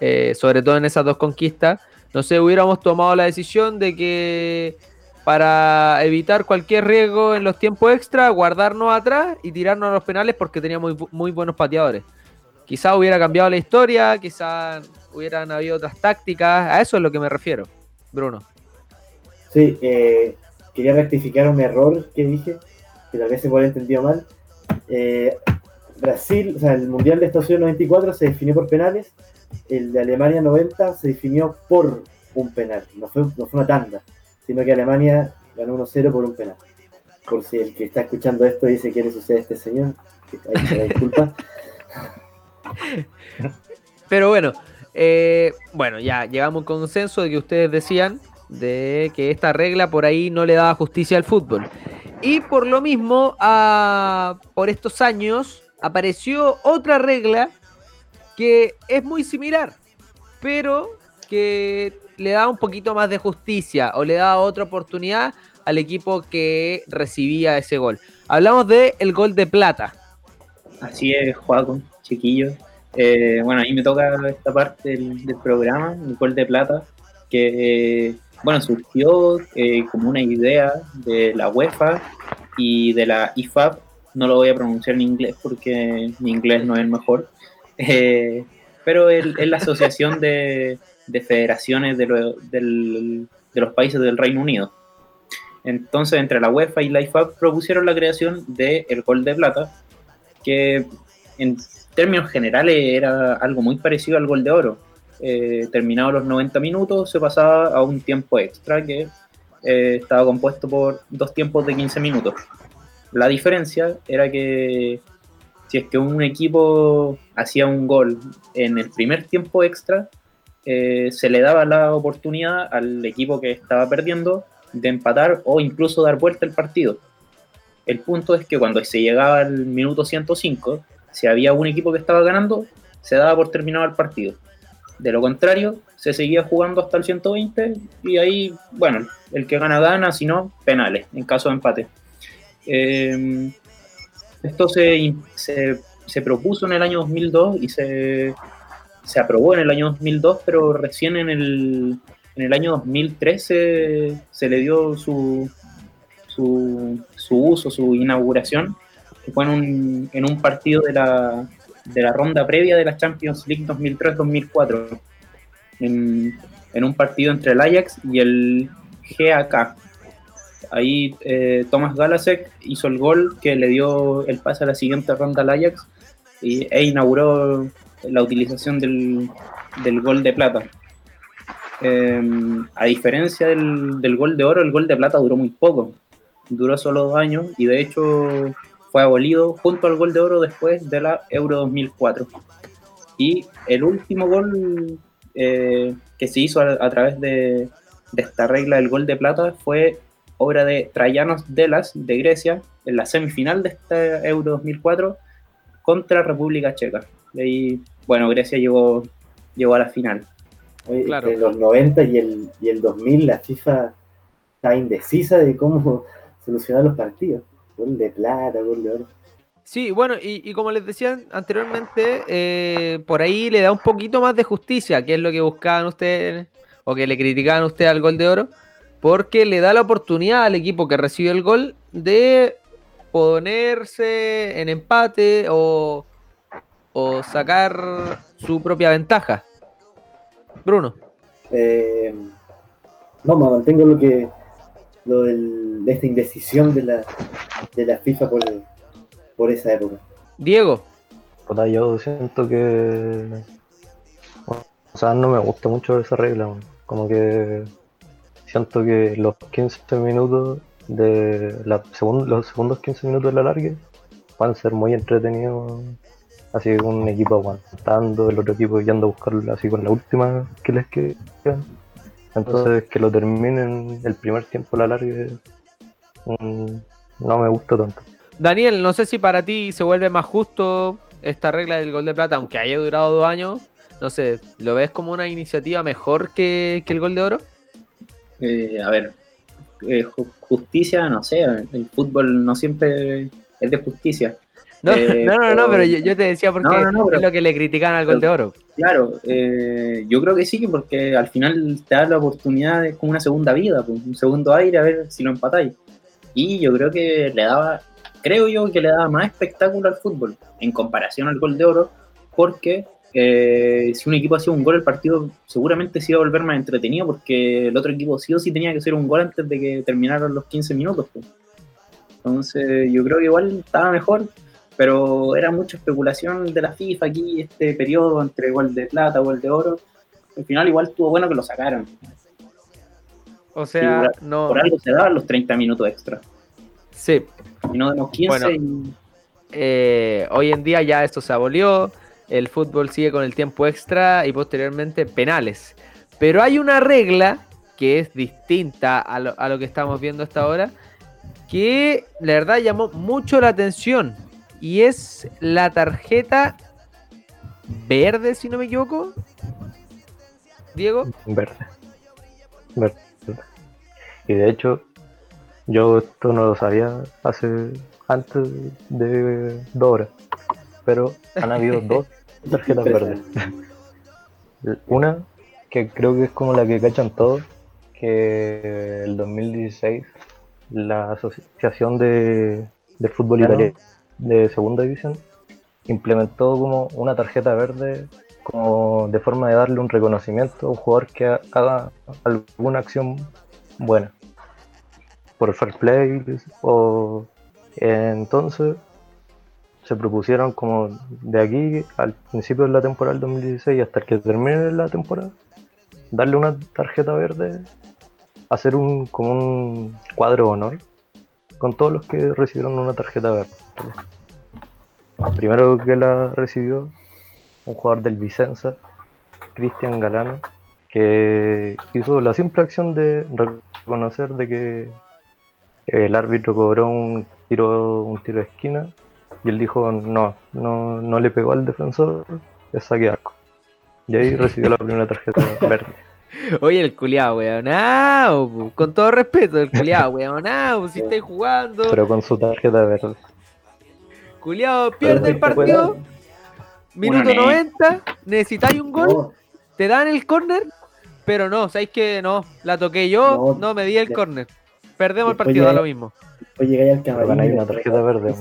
eh, sobre todo en esas dos conquistas, no sé, hubiéramos tomado la decisión de que para evitar cualquier riesgo en los tiempos extra, guardarnos atrás y tirarnos a los penales porque teníamos muy, muy buenos pateadores. Quizás hubiera cambiado la historia, quizás hubieran habido otras tácticas, a eso es lo que me refiero, Bruno. Sí, eh, quería rectificar un error que dije, que tal vez se puede entendido mal. Eh, Brasil, o sea, el Mundial de Estados Unidos 94 se definió por penales, el de Alemania 90 se definió por un penal, no fue, no fue una tanda, sino que Alemania ganó 1-0 por un penal. Por si el que está escuchando esto dice qué le sucede a este señor, ahí se disculpa. Pero bueno, eh, bueno, ya llegamos a un consenso de que ustedes decían de que esta regla por ahí no le daba justicia al fútbol. Y por lo mismo, por estos años, apareció otra regla que es muy similar, pero que le da un poquito más de justicia o le da otra oportunidad al equipo que recibía ese gol. Hablamos de el gol de plata. Así es, Juaco, chiquillo. Eh, bueno, ahí me toca esta parte del, programa, el gol de plata, que eh, bueno, surgió eh, como una idea de la UEFA y de la IFAB. No lo voy a pronunciar en inglés porque mi inglés no es el mejor. Eh, pero es, la Asociación de, de Federaciones de, de, los Países del Reino Unido. Entonces, entre la UEFA y la IFAB propusieron la creación del el gol de plata, que en términos generales era algo muy parecido al gol de oro eh, terminados los 90 minutos, se pasaba a un tiempo extra que eh, estaba compuesto por dos tiempos de 15 minutos. La diferencia era que si es que un equipo hacía un gol en el primer tiempo extra, eh, se le daba la oportunidad al equipo que estaba perdiendo de empatar o incluso dar vuelta el partido. El punto es que cuando se llegaba al minuto 105, si había un equipo que estaba ganando, se daba por terminado el partido. De lo contrario, se seguía jugando hasta el 120 y ahí, bueno, el que gana gana, si no, penales, en caso de empate. Eh, esto se, se, se, propuso en el año 2002 y se, se, aprobó en el año 2002, pero recién en el, en el año 2013 se le dio su, su, su uso, su inauguración, fue en un, en un partido de la, de la ronda previa de la Champions League 2003-2004, en, en, un partido entre el Ajax y el GAK. Ahí eh, Thomas Galasek hizo el gol que le dio el pase a la siguiente ronda al Ajax y, e inauguró la utilización del, del gol de plata. Eh, a diferencia del, del, gol de oro, el gol de plata duró muy poco. Duró solo dos años y de hecho fue abolido junto al gol de oro después de la Euro 2004. Y el último gol eh, que se hizo a, a través de, de, esta regla del gol de plata fue obra de Trajanos Delas de Grecia en la semifinal de esta Euro 2004 contra República Checa. Y ahí, bueno, Grecia llegó, llegó a la final. Claro. En los 90 y el, y el 2000 la FIFA está indecisa de cómo solucionar los partidos. Gol de plata, gol de oro. Sí, bueno, y, y como les decía anteriormente, eh, por ahí le da un poquito más de justicia, que es lo que buscaban ustedes, o que le criticaban ustedes al gol de oro, porque le da la oportunidad al equipo que recibe el gol de ponerse en empate o, o sacar su propia ventaja. Bruno. Eh, no, me mantengo lo que lo del, de esta indecisión de la, de la FIFA por, por esa época. Diego. Yo siento que. O sea, no me gusta mucho esa regla. Como que siento que los 15 minutos de la segun- los segundos 15 minutos de la larga van a ser muy entretenidos. Así un equipo aguantando, el otro equipo yendo a buscarlo así con la última que les quedan. Entonces que lo terminen el primer tiempo a la larga mm, no me gusta tanto. Daniel, no sé si para ti se vuelve más justo esta regla del gol de plata, aunque haya durado dos años. No sé, ¿lo ves como una iniciativa mejor que, que el gol de oro? Eh, a ver, eh, ju- justicia, no sé, el fútbol no siempre es de justicia. No, Eh, no, no, no, pero- pero yo, yo te decía porque No, no, no, pero- es lo que le critican al gol de oro. Claro, eh, yo creo que sí, porque al final te da la oportunidad de como una segunda vida, pues, un segundo aire a ver si lo empatáis. Y yo creo que le daba, creo yo que le daba más espectáculo al fútbol en comparación al gol de oro, porque eh, si un equipo hacía un gol, el partido seguramente se iba a volver más entretenido, porque el otro equipo sí o sí tenía que hacer un gol antes de que terminaran los 15 minutos. pues. Entonces yo creo que igual estaba mejor, pero era mucha especulación de la FIFA aquí, este periodo entre gol de plata, gol de oro. Al final igual estuvo bueno que lo sacaron. O sea, Sí, no. Por algo se daban los 30 minutos extra. Sí, Y no 15 Bueno. y- eh, hoy en día ya esto se abolió, el fútbol sigue con el tiempo extra y posteriormente penales. Pero hay una regla que es distinta a lo, a lo que estamos viendo hasta ahora, que la verdad llamó mucho la atención y es la tarjeta verde, si no me equivoco. Diego. Verde. Verde. Y de hecho, yo esto no lo sabía hace antes de dos horas. Pero han habido dos tarjetas verdes. Una que creo que es como la que cachan todos, que el 2016 la Asociación de, de Fútbol. Italiano de Segunda División implementó como una tarjeta verde como de forma de darle un reconocimiento a un jugador que ha- haga alguna acción buena. Por fair play o entonces se propusieron como de aquí al principio de la temporada del 2016 hasta que termine la temporada darle una tarjeta verde hacer un como un cuadro honor con todos los que recibieron una tarjeta verde primero que la recibió un jugador del Vicenza, Cristian Galano, que hizo la simple acción de reconocer de que el árbitro cobró un tiro, un tiro de esquina y él dijo no, no, no le pegó al defensor, es saque arco. Y ahí recibió la primera tarjeta verde. Oye, el culiao, weonao, pu. con todo respeto, el culiao, weonao, si estáis jugando, Pero con su tarjeta verde. Culiao, pierde el partido, minuto Bueno, 90, necesitáis un gol, No, te dan el córner, pero no, sabéis que no, la toqué yo, no, No, me di el córner. Perdemos el partido, da lo mismo. Después llegáis al camarín. ganáis y una te tarjeta verde.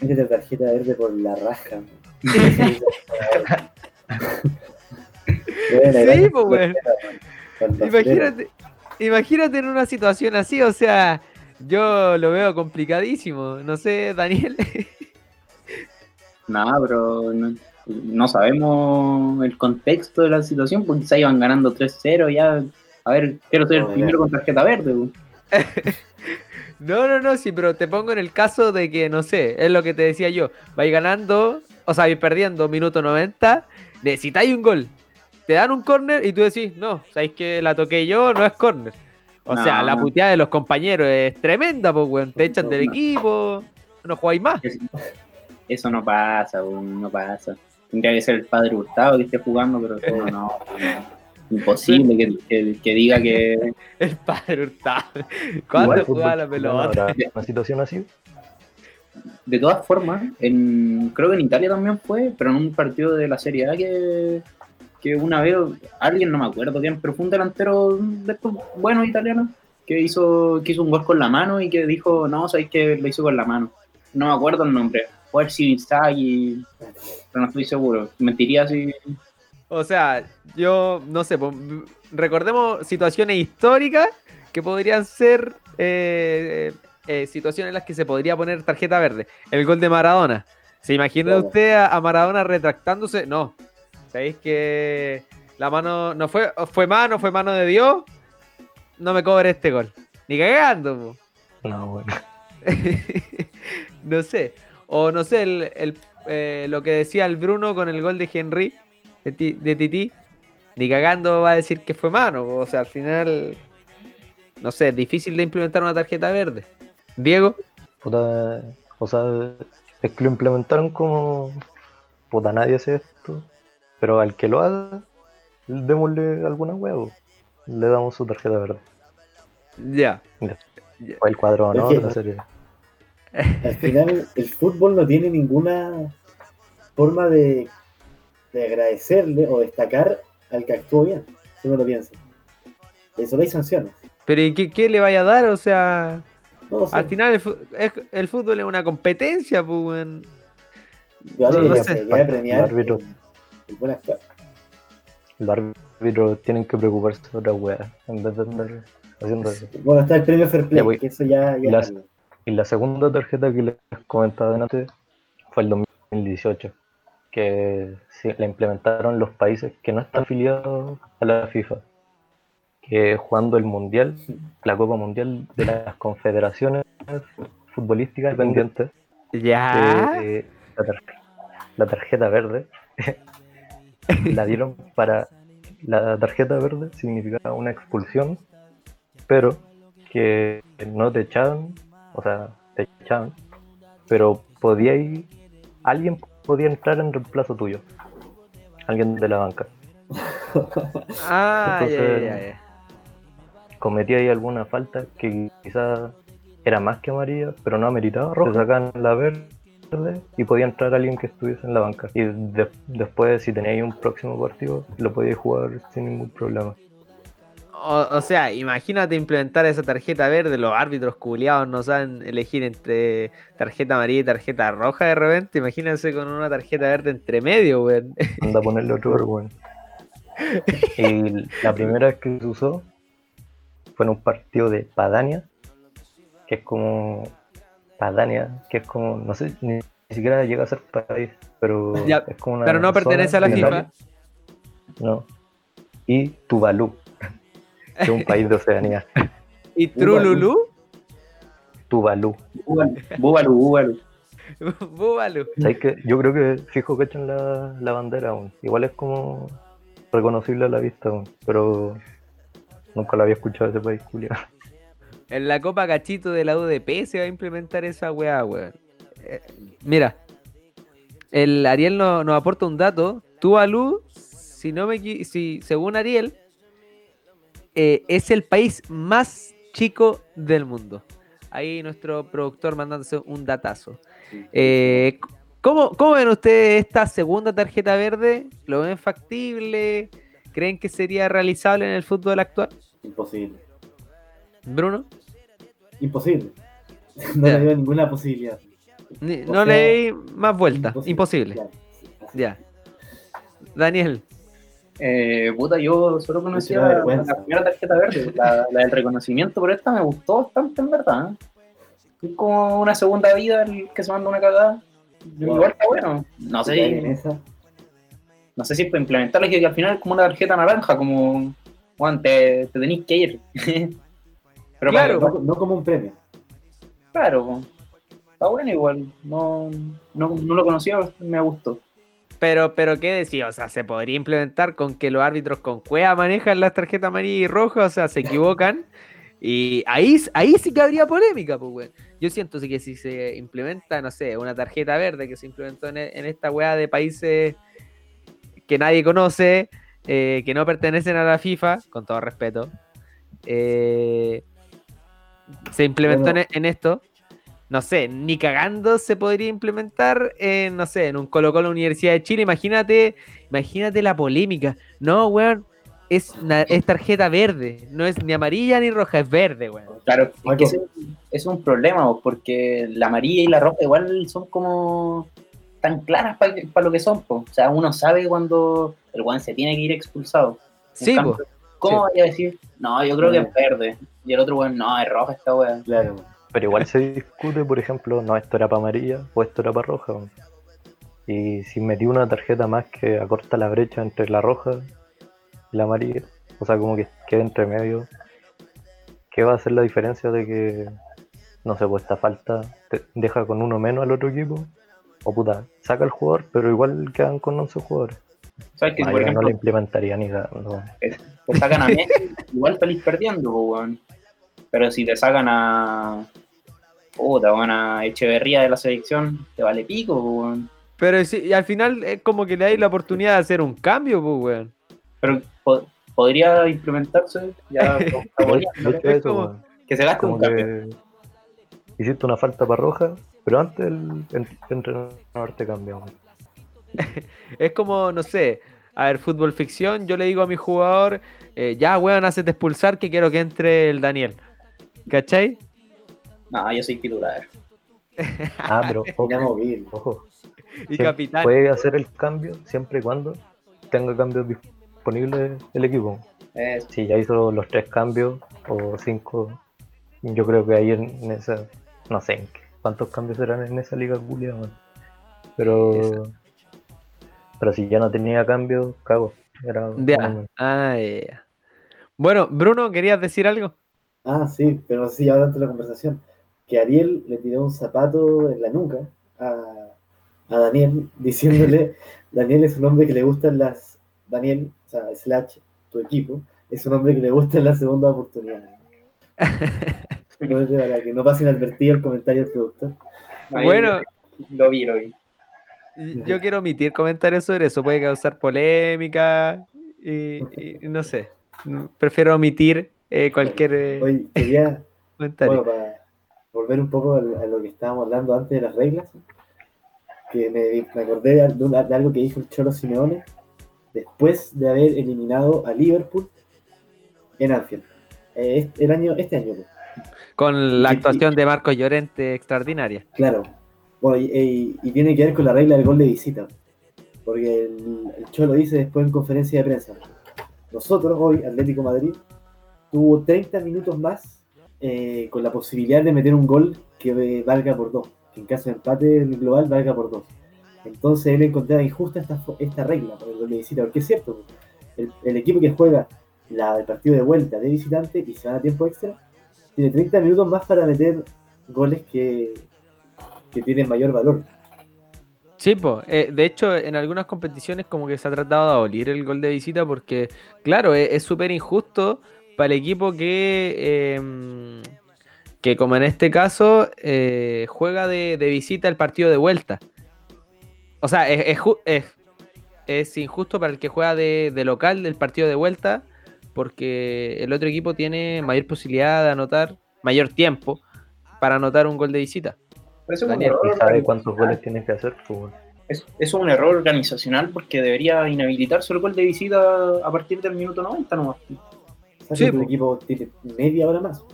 Métete tarjeta verde por la raja. Sí, pues, weón. Imagínate, imagínate en una situación así, o sea, yo lo veo complicadísimo. No sé, Daniel. Nada, pero no, no sabemos el contexto de la situación, porque quizá iban ganando 3-0 ya. A ver, quiero ser el No, primero con tarjeta verde. pues. No, no, no, sí, pero te pongo en el caso de que, no sé, es lo que te decía yo. Vais ganando, o sea, vais perdiendo minuto 90, necesitáis un gol. Te dan un córner y tú decís, no, sabéis que la toqué yo, no es córner. O No. sea, la puteada de los compañeros es tremenda, pues, weón. Te echan del equipo, no jugáis más. Es- Eso no pasa, no pasa. Tendría que ser el padre Hurtado que esté jugando, pero todo no. no. Imposible que, que- que diga que. El padre Hurtado. ¿Cuándo Igual jugaba la pelota? Una situación así. De todas formas, en, creo que en Italia también fue, pero en un partido de la Serie A que, que una vez alguien, no me acuerdo quién, pero fue un delantero de estos buenos italianos que hizo, que hizo un gol con la mano y que dijo, no, sabéis que lo hizo con la mano. No me acuerdo el nombre. Puede haber sido Inzaghi, pero no estoy seguro. Mentiría si. O sea, yo no sé, po- recordemos situaciones históricas que podrían ser eh, eh, situaciones en las que se podría poner tarjeta verde. El gol de Maradona. ¿Se imagina Claro. usted a, a Maradona retractándose? No. ¿Sabéis que la mano no fue, fue mano, fue mano de Dios? No me cobre este gol. Ni cagando, po. No, bueno. no sé. O no sé, el, el, eh, lo que decía el Bruno con el gol de Henry, de, Ti- de Titi. Ni cagando va a decir que fue mano. O sea, al final. No sé, es difícil de implementar una tarjeta verde. Diego. Puta, o sea, es que lo implementaron como. Puta, nadie hace esto. Pero al que lo haga, démosle alguna huevo. Le damos su tarjeta verde. Ya. O el cuadro de que- la serie. Al final, el fútbol no tiene ninguna forma de, de agradecerle o destacar al que actuó bien, si uno lo piensa. De solo hay sanciones. Pero ¿y qué, qué le vaya a dar? O sea, No, sí, al final el, el fútbol es una competencia, pues, no sé. debe premiar El árbitro. el- el buen actuar. Los árbitros tienen que preocuparse de otra wea en vez de andar haciendo eso. Bueno, está el premio Fair Play, Ya que eso ya, ya Las- cambia. Y la segunda tarjeta que les comentaba antes fue el 2018, que la implementaron los países que no están afiliados a la FIFA, que jugando el Mundial, la Copa Mundial de las Confederaciones Futbolísticas Independientes, Ya. eh, la, tar- la tarjeta verde la dieron para la tarjeta verde significaba una expulsión pero que no te echaban o sea te echaban pero podía ir alguien podía entrar en reemplazo tuyo alguien de la banca Ah, entonces- ya, ya. cometía ahí alguna falta que quizás era más que amarilla, pero no ameritaba roja. Te sacan la verde y podía entrar alguien que estuviese en la banca. Y de- después, si teníais un próximo partido, lo podíais jugar sin ningún problema. O, o sea, imagínate implementar esa tarjeta verde. Los árbitros culiados no saben elegir entre tarjeta amarilla y tarjeta roja de repente. Imagínense con una tarjeta verde entre medio, weón. Anda a ponerle otro. Y la primera vez que se usó fue en un partido de Padania, que es como. Padania, que es como. No sé, ni, siquiera llega a ser país, pero Ya, es como una. Pero no pertenece a la FIFA. No. Y Tuvalu, es un país de Oceanía. ¿Y Trululú? Tuvalu. Búbalo. Búbalo. ¿Sabes qué? Yo creo que fijo que echan la, la bandera aún. Igual es como reconocible a la vista aún, pero nunca lo había escuchado ese país, Julio. En la Copa Cachito de la UDP se va a implementar esa weá, weón. Eh, mira, el Ariel no- nos aporta un dato. Tuvalu, si no me si según Ariel, eh, es el país más chico del mundo. Ahí nuestro productor mandándose un datazo. Eh, ¿cómo, ¿Cómo ven ustedes esta segunda tarjeta verde? ¿Lo ven factible? ¿Creen que sería realizable en el fútbol actual? Imposible. Bruno? Imposible. No le veo ninguna posibilidad. Ni- no sea, le di más vueltas. Imposible. Ya. Daniel. Eh, puta, yo solo conocía la, primera tarjeta verde, la, la del reconocimiento, pero esta me gustó bastante en verdad. ¿eh? Es como una segunda vida el que se manda una cagada. Wow. Igual está bueno. No sé, no sé si para implementarlo que al final es como una tarjeta naranja, como te, te tenéis que ir. pero Claro. no, no como un premio. claro, está bueno igual. No, no, no lo conocía, me gustó. Pero, pero ¿qué decía? O sea, se podría implementar con que los árbitros con cueva manejan las tarjetas amarillas y rojas, o sea, se equivocan. Y ahí, ahí sí que habría polémica, pues, weón. Yo siento que si se implementa, no sé, una tarjeta verde que se implementó en, en esta weá de países que nadie conoce, eh, que no pertenecen a la FIFA, con todo respeto, eh, se implementó Bueno. en, en esto. No sé, ni cagando se podría implementar en, no sé, en un Colo Colo Universidad de Chile. Imagínate, imagínate la polémica. No, weón, es, na- es tarjeta verde. No es ni amarilla ni roja, es verde, weón. Claro, es que es un problema, po, porque la amarilla y la roja igual son como tan claras para lo que son. po. O sea, uno sabe cuando el guan se tiene que ir expulsado. En Sí, cambio. ¿Cómo Sí. vaya a decir? No, yo creo que es verde. Y el otro weón, no, es roja esta wea. Claro. Pero igual se discute, por ejemplo, no, esto era para amarilla o esto era para roja. Y si metí una tarjeta más que acorta la brecha entre la roja y la amarilla, o sea, como que queda entre medio, ¿qué va a hacer la diferencia de que no sé, pues esta falta te deja con uno menos al otro equipo, o puta, saca el jugador, pero igual quedan con 11 jugadores. ¿Sabes que por ejemplo, no le implementaría ni dando. te sacan a Messi, igual salís perdiendo, po, weón. Pero si te sacan a. Puta, weón, a Echeverría de la selección, te vale pico, weón. Pero sí, y al final es como que le dais la oportunidad de hacer un cambio, pues, weón. Pero po- podría implementarse ya. Es eso, como- que se gaste como un cambio. que hiciste una falta para roja, pero antes el, el entrenador te cambia. weón. Es como, no sé, a ver, fútbol ficción, yo le digo a mi jugador, eh, ya, weón, hacete expulsar que quiero que entre el Daniel. ¿Cachai? No, yo soy titular. Ah, pero ojo, Inamovible. ojo, Y sí, capitán. puede hacer el cambio siempre y cuando tenga cambios disponibles el equipo. Eh, Si ya hizo los tres cambios o cinco, yo creo que ahí en, esa, no sé en qué- cuántos cambios serán en esa liga culia. Pero, pero si ya no tenía cambios, cago. Era Ya. Ah, ya. Bueno, Bruno, ¿querías decir algo? Ah, sí, pero no sé si ya durante la conversación. Que Ariel le tiró un zapato en la nuca a, a Daniel, diciéndole, Daniel es un hombre que le gustan las, Daniel, o sea, slash, tu equipo, es un hombre que le gustan las segundas oportunidades. No es de verdad, que no pasen advertido el comentario del productor. Bueno, Lo vi, lo vi. yo quiero omitir comentarios sobre eso, puede causar polémica y, y no sé. Prefiero omitir eh, cualquier eh, quería, comentario. bueno, para volver un poco a lo que estábamos hablando antes de las reglas, que me, me acordé de, de de algo que dijo el Cholo Simeone después de haber eliminado a Liverpool en Anfield. Eh, este, el año, este año, pues. Con la y- actuación de Marcos Llorente extraordinaria. claro. Bueno, y, y- y tiene que ver con la regla del gol de visita. Porque el, el Cholo dice después en conferencia de prensa, nosotros hoy, Atlético Madrid, tuvo 30 minutos más eh, con la posibilidad de meter un gol que eh, valga por dos. En caso de empate global valga por dos. Entonces él encontraba injusta esta, esta regla por el gol de visita, porque es cierto, el, equipo que juega la, el partido de vuelta de visitante y se va a tiempo extra, tiene 30 minutos más para meter goles que, que tienen mayor valor. Sí, po. Eh, de hecho, en algunas competiciones como que se ha tratado de abolir el gol de visita porque, claro, e- es súper injusto para el equipo que, em, que como en este caso, eh, juega de, de visita el partido de vuelta. O sea, es, es es- es injusto para el que juega de, de local del partido de vuelta porque el otro equipo tiene mayor posibilidad de anotar, mayor tiempo para anotar un gol de visita. Pero es un Daniel, error ¿Y sabe cuántos goles tiene que hacer? Pues, weón. Es, es un error organizacional porque debería inhabilitarse el gol de visita a partir del minuto 90 nomás. Sí, el po. equipo tiene media hora más.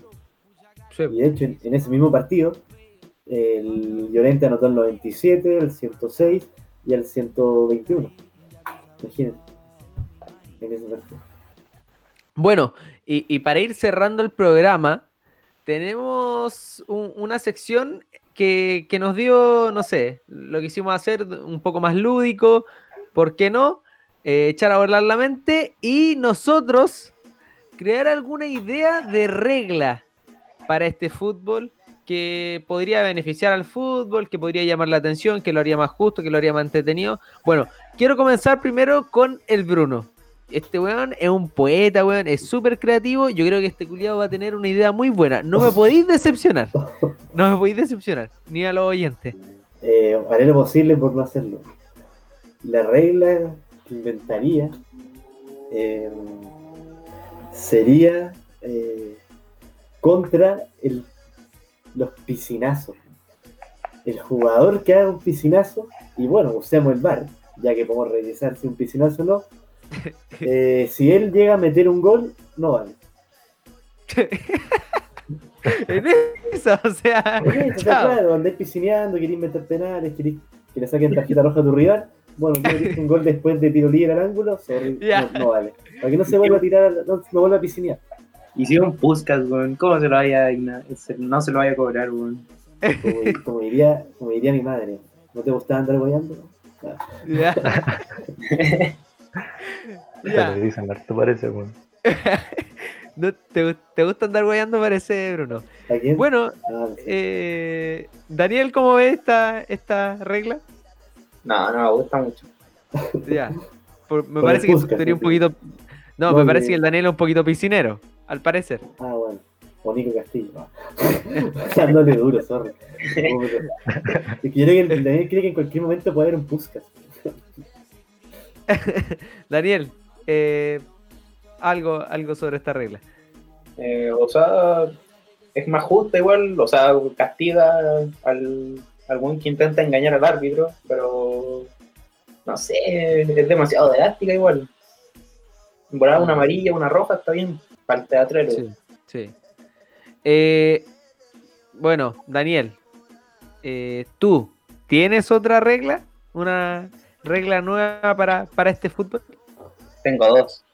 Sí. Y de hecho, en, en ese mismo partido, el Llorente anotó el 97, el 106 y el 121. Imagínense. En ese partido. Bueno, y, y para ir cerrando el programa, tenemos un- una sección que, que nos dio, no sé, lo que hicimos hacer un poco más lúdico, ¿por qué no? Eh, echar a volar la mente y nosotros crear alguna idea de regla para este fútbol que podría beneficiar al fútbol, que podría llamar la atención, que lo haría más justo, que lo haría más entretenido. Bueno, quiero comenzar primero con el Bruno. Este weón es un poeta, weón, es súper creativo. Yo creo que este culiado va a tener una idea muy buena. No me podéis decepcionar. No me podéis decepcionar, ni a los oyentes. Eh, haré lo posible por no hacerlo. La regla que inventaría eh, sería eh, contra el, los piscinazos. El jugador que haga un piscinazo, y bueno, usemos el bar, ya que podemos revisar si un piscinazo o no. eh, si él llega a meter un gol, no vale. En esa, o sea, está chao. claro, andás piscineando, querés meter penales, querés que le saquen tarjeta roja a tu rival. Bueno, un gol después de tiro libre al ángulo, sorry, Ya. no, no vale. Para que no se vuelva a tirar, no, no vuelva a piscinear. Y si un Puskas, weón, ¿cómo se lo vaya a no se lo vaya a cobrar, weón? Como, como diría, como diría mi madre, ¿no te gustaba andar? Ya. Se Ya. dicen harto parece, weón. No, te, te gusta andar guayando, parece, Bruno. ¿A quién? Bueno, Ah, sí. eh, Daniel, ¿cómo ves esta, esta regla? No, no me gusta mucho. Ya. Por- me Por parece que eres un sí. No, me parece que- el Daniel es un poquito piscinero, al parecer. Ah, bueno. O Nico Castillo. no. Dándole duro, sorry. Es que yo creo que el Daniel cree que en cualquier momento puede haber un Puskas. Daniel, eh, algo, algo sobre esta regla. Eh, o sea, es más justa igual, o sea, castiga al algún que intenta engañar al árbitro, pero no sé, es demasiado drástica igual. Volar una amarilla, una roja, está bien, para el teatrero. Sí, sí. Eh, bueno, Daniel, eh, ¿tú tienes otra regla? ¿Una regla nueva para, para este fútbol? Tengo dos.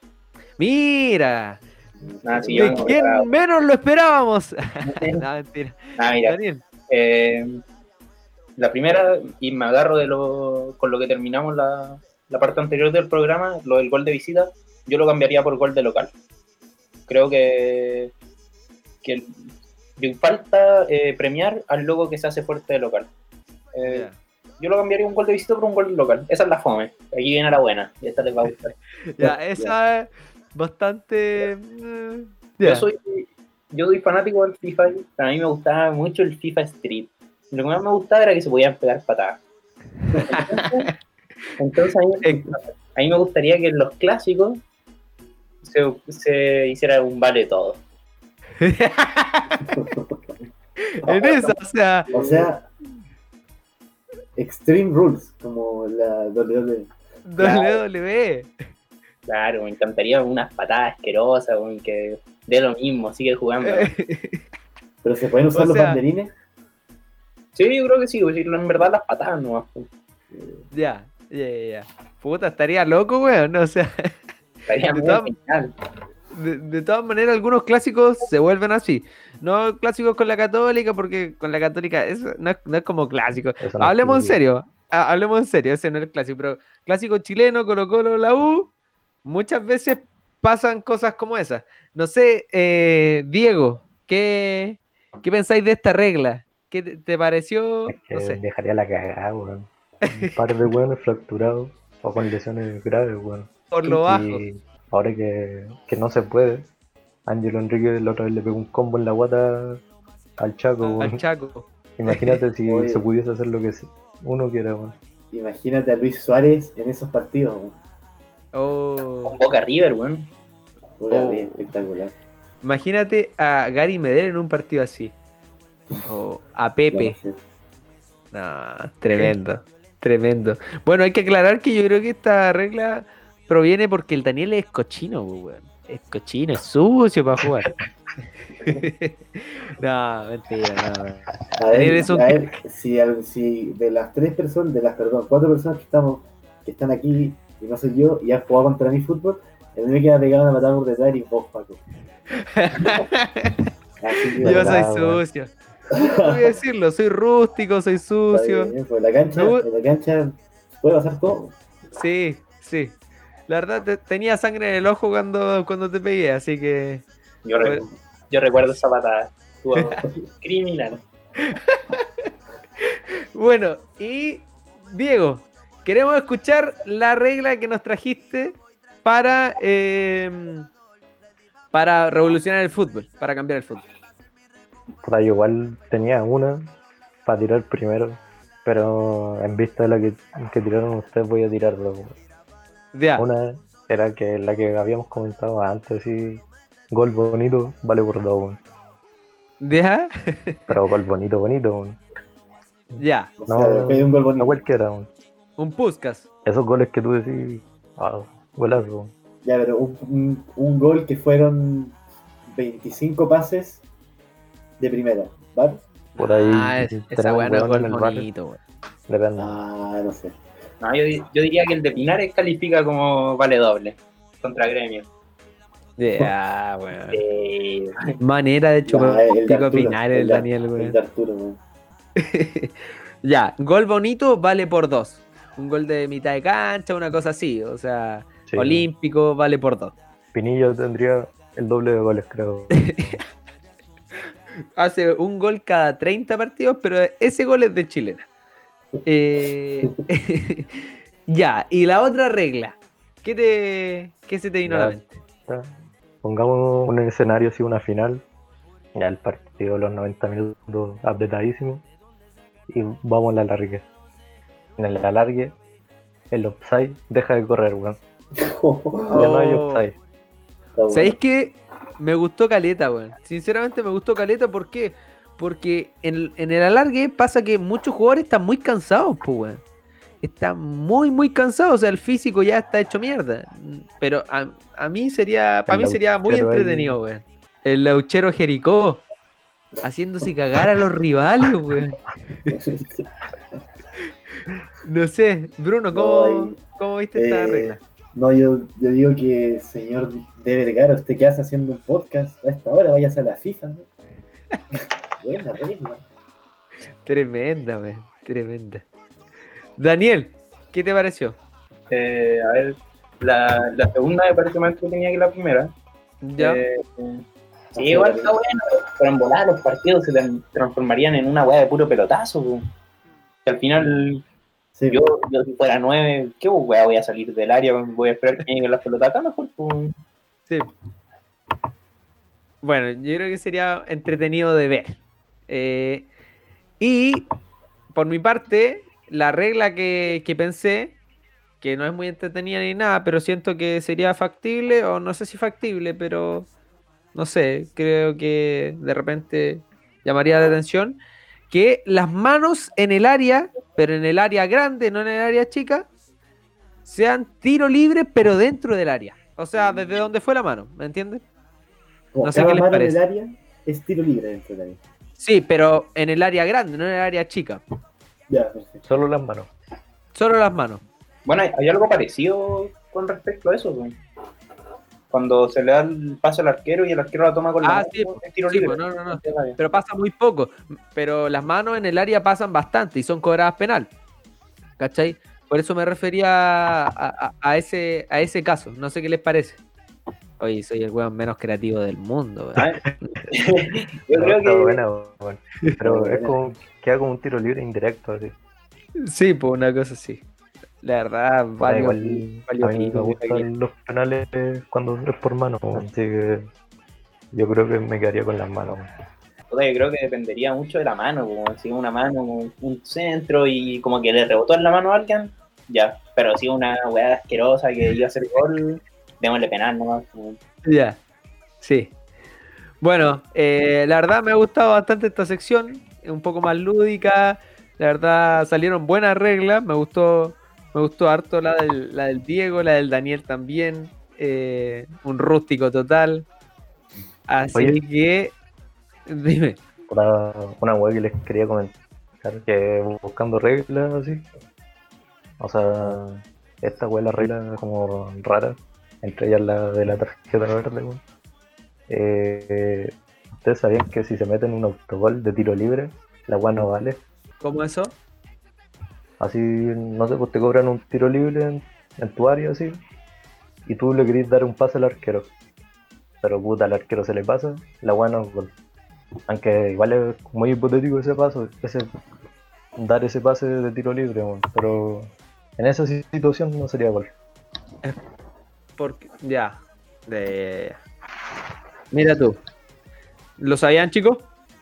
Mira, Nada, sí, yo ¿de vengo quién preparado. menos lo esperábamos? no, mentira. Ah, mira, Daniel, eh, la primera, y me agarro de lo, con lo que terminamos la, la parte anterior del programa, lo del gol de visita, yo lo cambiaría por gol de local. Creo que, que le falta eh, premiar al logo que se hace fuerte de local. Eh. Yo lo cambiaría un gol de visita por un gol de local. Esa es la fome. Aquí viene la buena. Y esta les va a gustar. Ya, esa es bastante. eh. Yo soy yo soy fanático del FIFA. Para mí me gustaba mucho el FIFA Street. Lo que más me gustaba era que se podían pegar patadas. Entonces, entonces a, mí, a mí me gustaría que en los clásicos se, se hiciera un vale todo. en esa, o sea, O sea, Extreme Rules, como la WWE. WWE. Claro, me encantaría unas patadas asquerosas, weón, que de lo mismo, sigue jugando. Pero se pueden usar O los sea- banderines. Sí, yo creo que sí, pues, en verdad las patadas no. Ya, ya, ya, ya. Puta, estaría loco, weón. O sea, Estaría De muy todas- genial. de, de todas maneras, algunos clásicos se vuelven así. No clásicos con la Católica, porque con la Católica eso no es, no es como clásico. No es Hablemos en serio. ha- Hablemos en serio, ese no es el clásico. Pero clásico chileno, Colo Colo, la U, muchas veces pasan cosas como esas. No sé, eh, Diego, ¿qué, ¿qué pensáis de esta regla? ¿Qué te, te pareció? Es que No sé. dejaría la cagada, weón. Un par de weones fracturados o con lesiones graves, weón. Por lo bajo. Ahora que, que no se puede, Ángelo Enrique la otra vez le pegó un combo en la guata al Chaco, Al. Chaco. Imagínate si Oye. se pudiese hacer lo que uno quiera, weón. Imagínate a Luis Suárez en esos partidos. weón. Oh. Con Boca River, weón. Oh. espectacular. Imagínate a Gary Medel en un partido así. O a Pepe. No, tremendo, tremendo. Bueno, hay que aclarar que yo creo que esta regla proviene porque el Daniel es cochino, pues, weón. Es cochino, es sucio para jugar. no, mentira, no. A ver, un- a ver, si, si de las tres personas, de las, perdón, cuatro personas que estamos, que están aquí, y no soy yo, y han jugado contra mi fútbol, el único que ha pegado una patada por detrás y vos, Paco. Yo soy sucio. No voy a decirlo, soy rústico, soy sucio. bien, pues, la cancha, No. en la cancha puede pasar todo. Sí, sí. La verdad, te- tenía sangre en el ojo cuando, cuando te pegué, así que. Yo, Bueno. recu- yo recuerdo esa patada. Estuvo criminal. Bueno, y Diego, queremos escuchar la regla que nos trajiste para, eh, para revolucionar el fútbol, para cambiar el fútbol. Yo igual tenía una para tirar primero, pero en vista de la que, que tiraron ustedes voy a tirar dos. Ya, Una era que la que habíamos comentado antes, sí, gol bonito vale por dos, ya, pero gol bonito, bonito, ya. O No, sea, que hay un gol bonito. no cualquiera, weón. Un Puskas. Esos goles que tú decís, ah, golazo. Ya, pero un, un- un gol que fueron 25 pases de primera, ¿vale? Por ahí Ah, es- esa weá no es weón gol bonito, weón. Depende. Ah, no sé. No, yo, yo diría que el de Pinares califica como vale doble contra Gremio. Ya, weón. Eh, Manera de chupar Ya, el de pico Arturo, Pinares, el de- Daniel, el weón. de Arturo, weón. Ya, gol bonito vale por dos. Un gol de mitad de cancha, una cosa así. O sea, Sí. olímpico vale por dos. Pinillo tendría el doble de goles, creo. Hace un gol cada 30 partidos, pero ese gol es de chilena. Eh, ya, y la otra regla. ¿Qué, te, qué se te vino a la mente? Ya. Pongamos un escenario así, una final. Ya el partido, los 90 minutos apretadísimo. Y vamos a la alargue. En el alargue, el offside deja de correr, weón. Ya no hay Oh. offside. ¿Sabéis que me gustó Caleta, weón? Sinceramente me gustó Caleta, ¿por qué? Porque en, en el alargue pasa que muchos jugadores están muy cansados, pues, weón. Están muy, muy cansados, o sea, el físico ya está hecho mierda. Pero a, a mí sería, para mí sería muy entretenido, weón. El lauchero Jericó, haciéndose cagar a los rivales, weón. No sé, Bruno, ¿cómo, cómo viste esta Eh, regla? No, yo, yo digo que, señor de Vergara, ¿usted qué hace haciendo un podcast a esta hora? Vayas a la FIFA, ¿no? Buena. Tremenda, weón, tremenda. Daniel, ¿qué te pareció? Eh, a ver, la, la segunda me parece más entretenida que la primera. Ya. Eh, sí, igual está bueno, pero en volar los partidos se tran- transformarían en una weá de puro pelotazo. Que al final, Sí, yo, yo si fuera nueve, ¿qué weá voy a salir del área? Voy a esperar que lleguen las pelotas acá mejor. Sí. Bueno, yo creo que sería entretenido de ver. Eh, y por mi parte, la regla que, que pensé, que no es muy entretenida ni nada, pero siento que sería factible, o no sé si factible, pero no sé, creo que de repente llamaría la atención, que las manos en el área, pero en el área grande, no en el área chica, sean tiro libre, pero dentro del área. O sea, desde donde fue la mano, ¿me entiendes? No sé qué les mano en parece. el área es tiro libre dentro del área. Sí, pero en el área grande, no en el área chica. Ya, perfecto. Solo las manos. Solo las manos. Bueno, hay, algo parecido con respecto a eso. Cuando se le da el pase al arquero y el arquero la toma con la Ah, mano, sí, es tiro sí, libre. pues, no, no, no. Pero pasa muy poco. Pero las manos en el área pasan bastante y son cobradas penal. ¿Cachai? Por eso me refería a, a- a ese, a ese caso. No sé qué les parece. Oye, soy el weón menos creativo del mundo. Ah, Yo creo que buena. Pero es como, queda como un tiro libre indirecto, así. Sí, pues una cosa así. La verdad, valió a mí me gustan los penales cuando es por mano, así que yo creo que me quedaría con las manos. puta, yo creo que dependería mucho de la mano, como si una mano, un centro y como que le rebotó en la mano a alguien, ya. Pero si una weá asquerosa que iba a hacer gol, démosle penal nomás. Ya, sí. Bueno, eh, la verdad me ha gustado bastante esta sección, es un poco más lúdica, la verdad salieron buenas reglas, me gustó, me gustó harto la del, la del Diego, la del Daniel también, eh, un rústico total. Así Oye. que, dime, Una, una web que les quería comentar, que buscando reglas así. O sea, esta web la regla como rara, entre ellas la de la tarjeta verde, weón. Eh, Ustedes sabían que si se meten un autogol de tiro libre, la web no vale. ¿cómo eso? Así, no sé, pues te cobran un tiro libre en, en tu área así, y tú le querés dar un pase al arquero. Pero puta, al arquero se le pasa, la weá no es gol. Aunque igual es muy hipotético ese paso, ese dar ese pase de tiro libre, weón. pero en esa situación no sería gol. Porque, ya, de... Mira tú, ¿lo sabían chicos?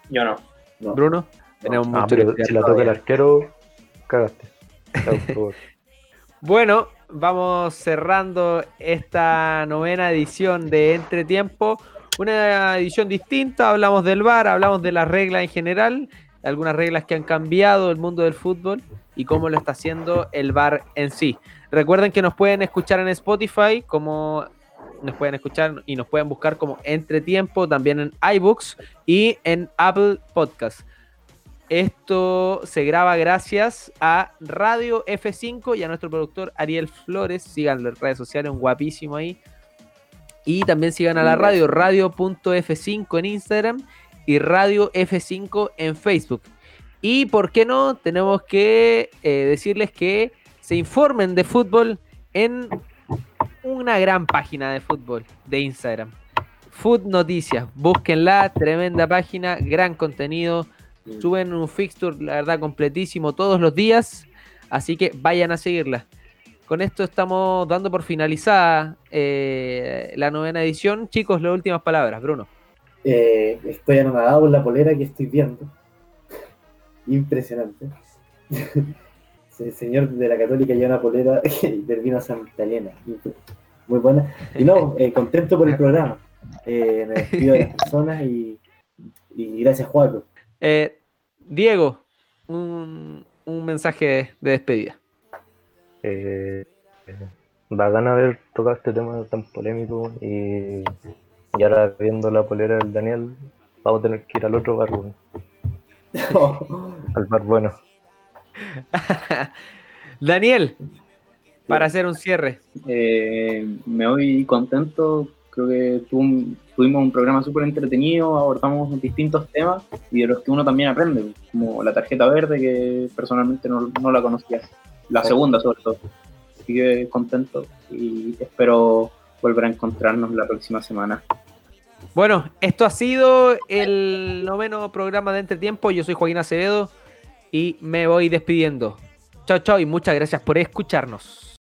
Yo no. No. Bruno, tenemos Ah, mucho pero si la toca el arquero, cagaste. Bueno, vamos cerrando esta novena edición de Entretiempo. Una edición distinta, hablamos del VAR, hablamos de las reglas en general, algunas reglas que han cambiado el mundo del fútbol y cómo lo está haciendo el VAR en sí. Recuerden que nos pueden escuchar en Spotify, como nos pueden escuchar y nos pueden buscar como Entretiempo, también en iBooks y en Apple Podcast. Esto se graba gracias a Radio F5 y a nuestro productor Ariel Flores. Síganlo en redes sociales, un guapísimo ahí. Y también sigan a la radio, radio.f5 en Instagram y Radio F5 en Facebook. Y por qué no, tenemos que eh, decirles que se informen de fútbol en una gran página de fútbol de Instagram. Food Noticias. Búsquenla, tremenda página, gran contenido. Suben un fixture, la verdad, completísimo todos los días. Así que vayan a seguirla. Con esto estamos dando por finalizada eh, la novena edición. Chicos, las últimas palabras, Bruno. Eh, estoy anonadado por la polera que estoy viendo. Impresionante. El señor de la Católica lleva una polera del vino Santa Elena. Muy buena. Y no, eh, contento por el programa. Eh, me despido de las personas y, y gracias, Juaco. Eh, Diego, un, un mensaje de despedida. Eh, bacán haber tocado este tema tan polémico y, y ahora viendo la polera del Daniel, vamos a tener que ir al otro bar, weón, al bar bueno. Daniel, para hacer un cierre. Eh, me voy contento. Creo que tu- tuvimos un programa súper entretenido, abordamos distintos temas y de los que uno también aprende, como la tarjeta verde, que personalmente no, no la conocía. La segunda, sobre todo. Así que contento y espero volver a encontrarnos la próxima semana. Bueno, esto ha sido el noveno programa de Entretiempo. Yo soy Joaquín Acevedo y me voy despidiendo. Chao, chao y muchas gracias por escucharnos.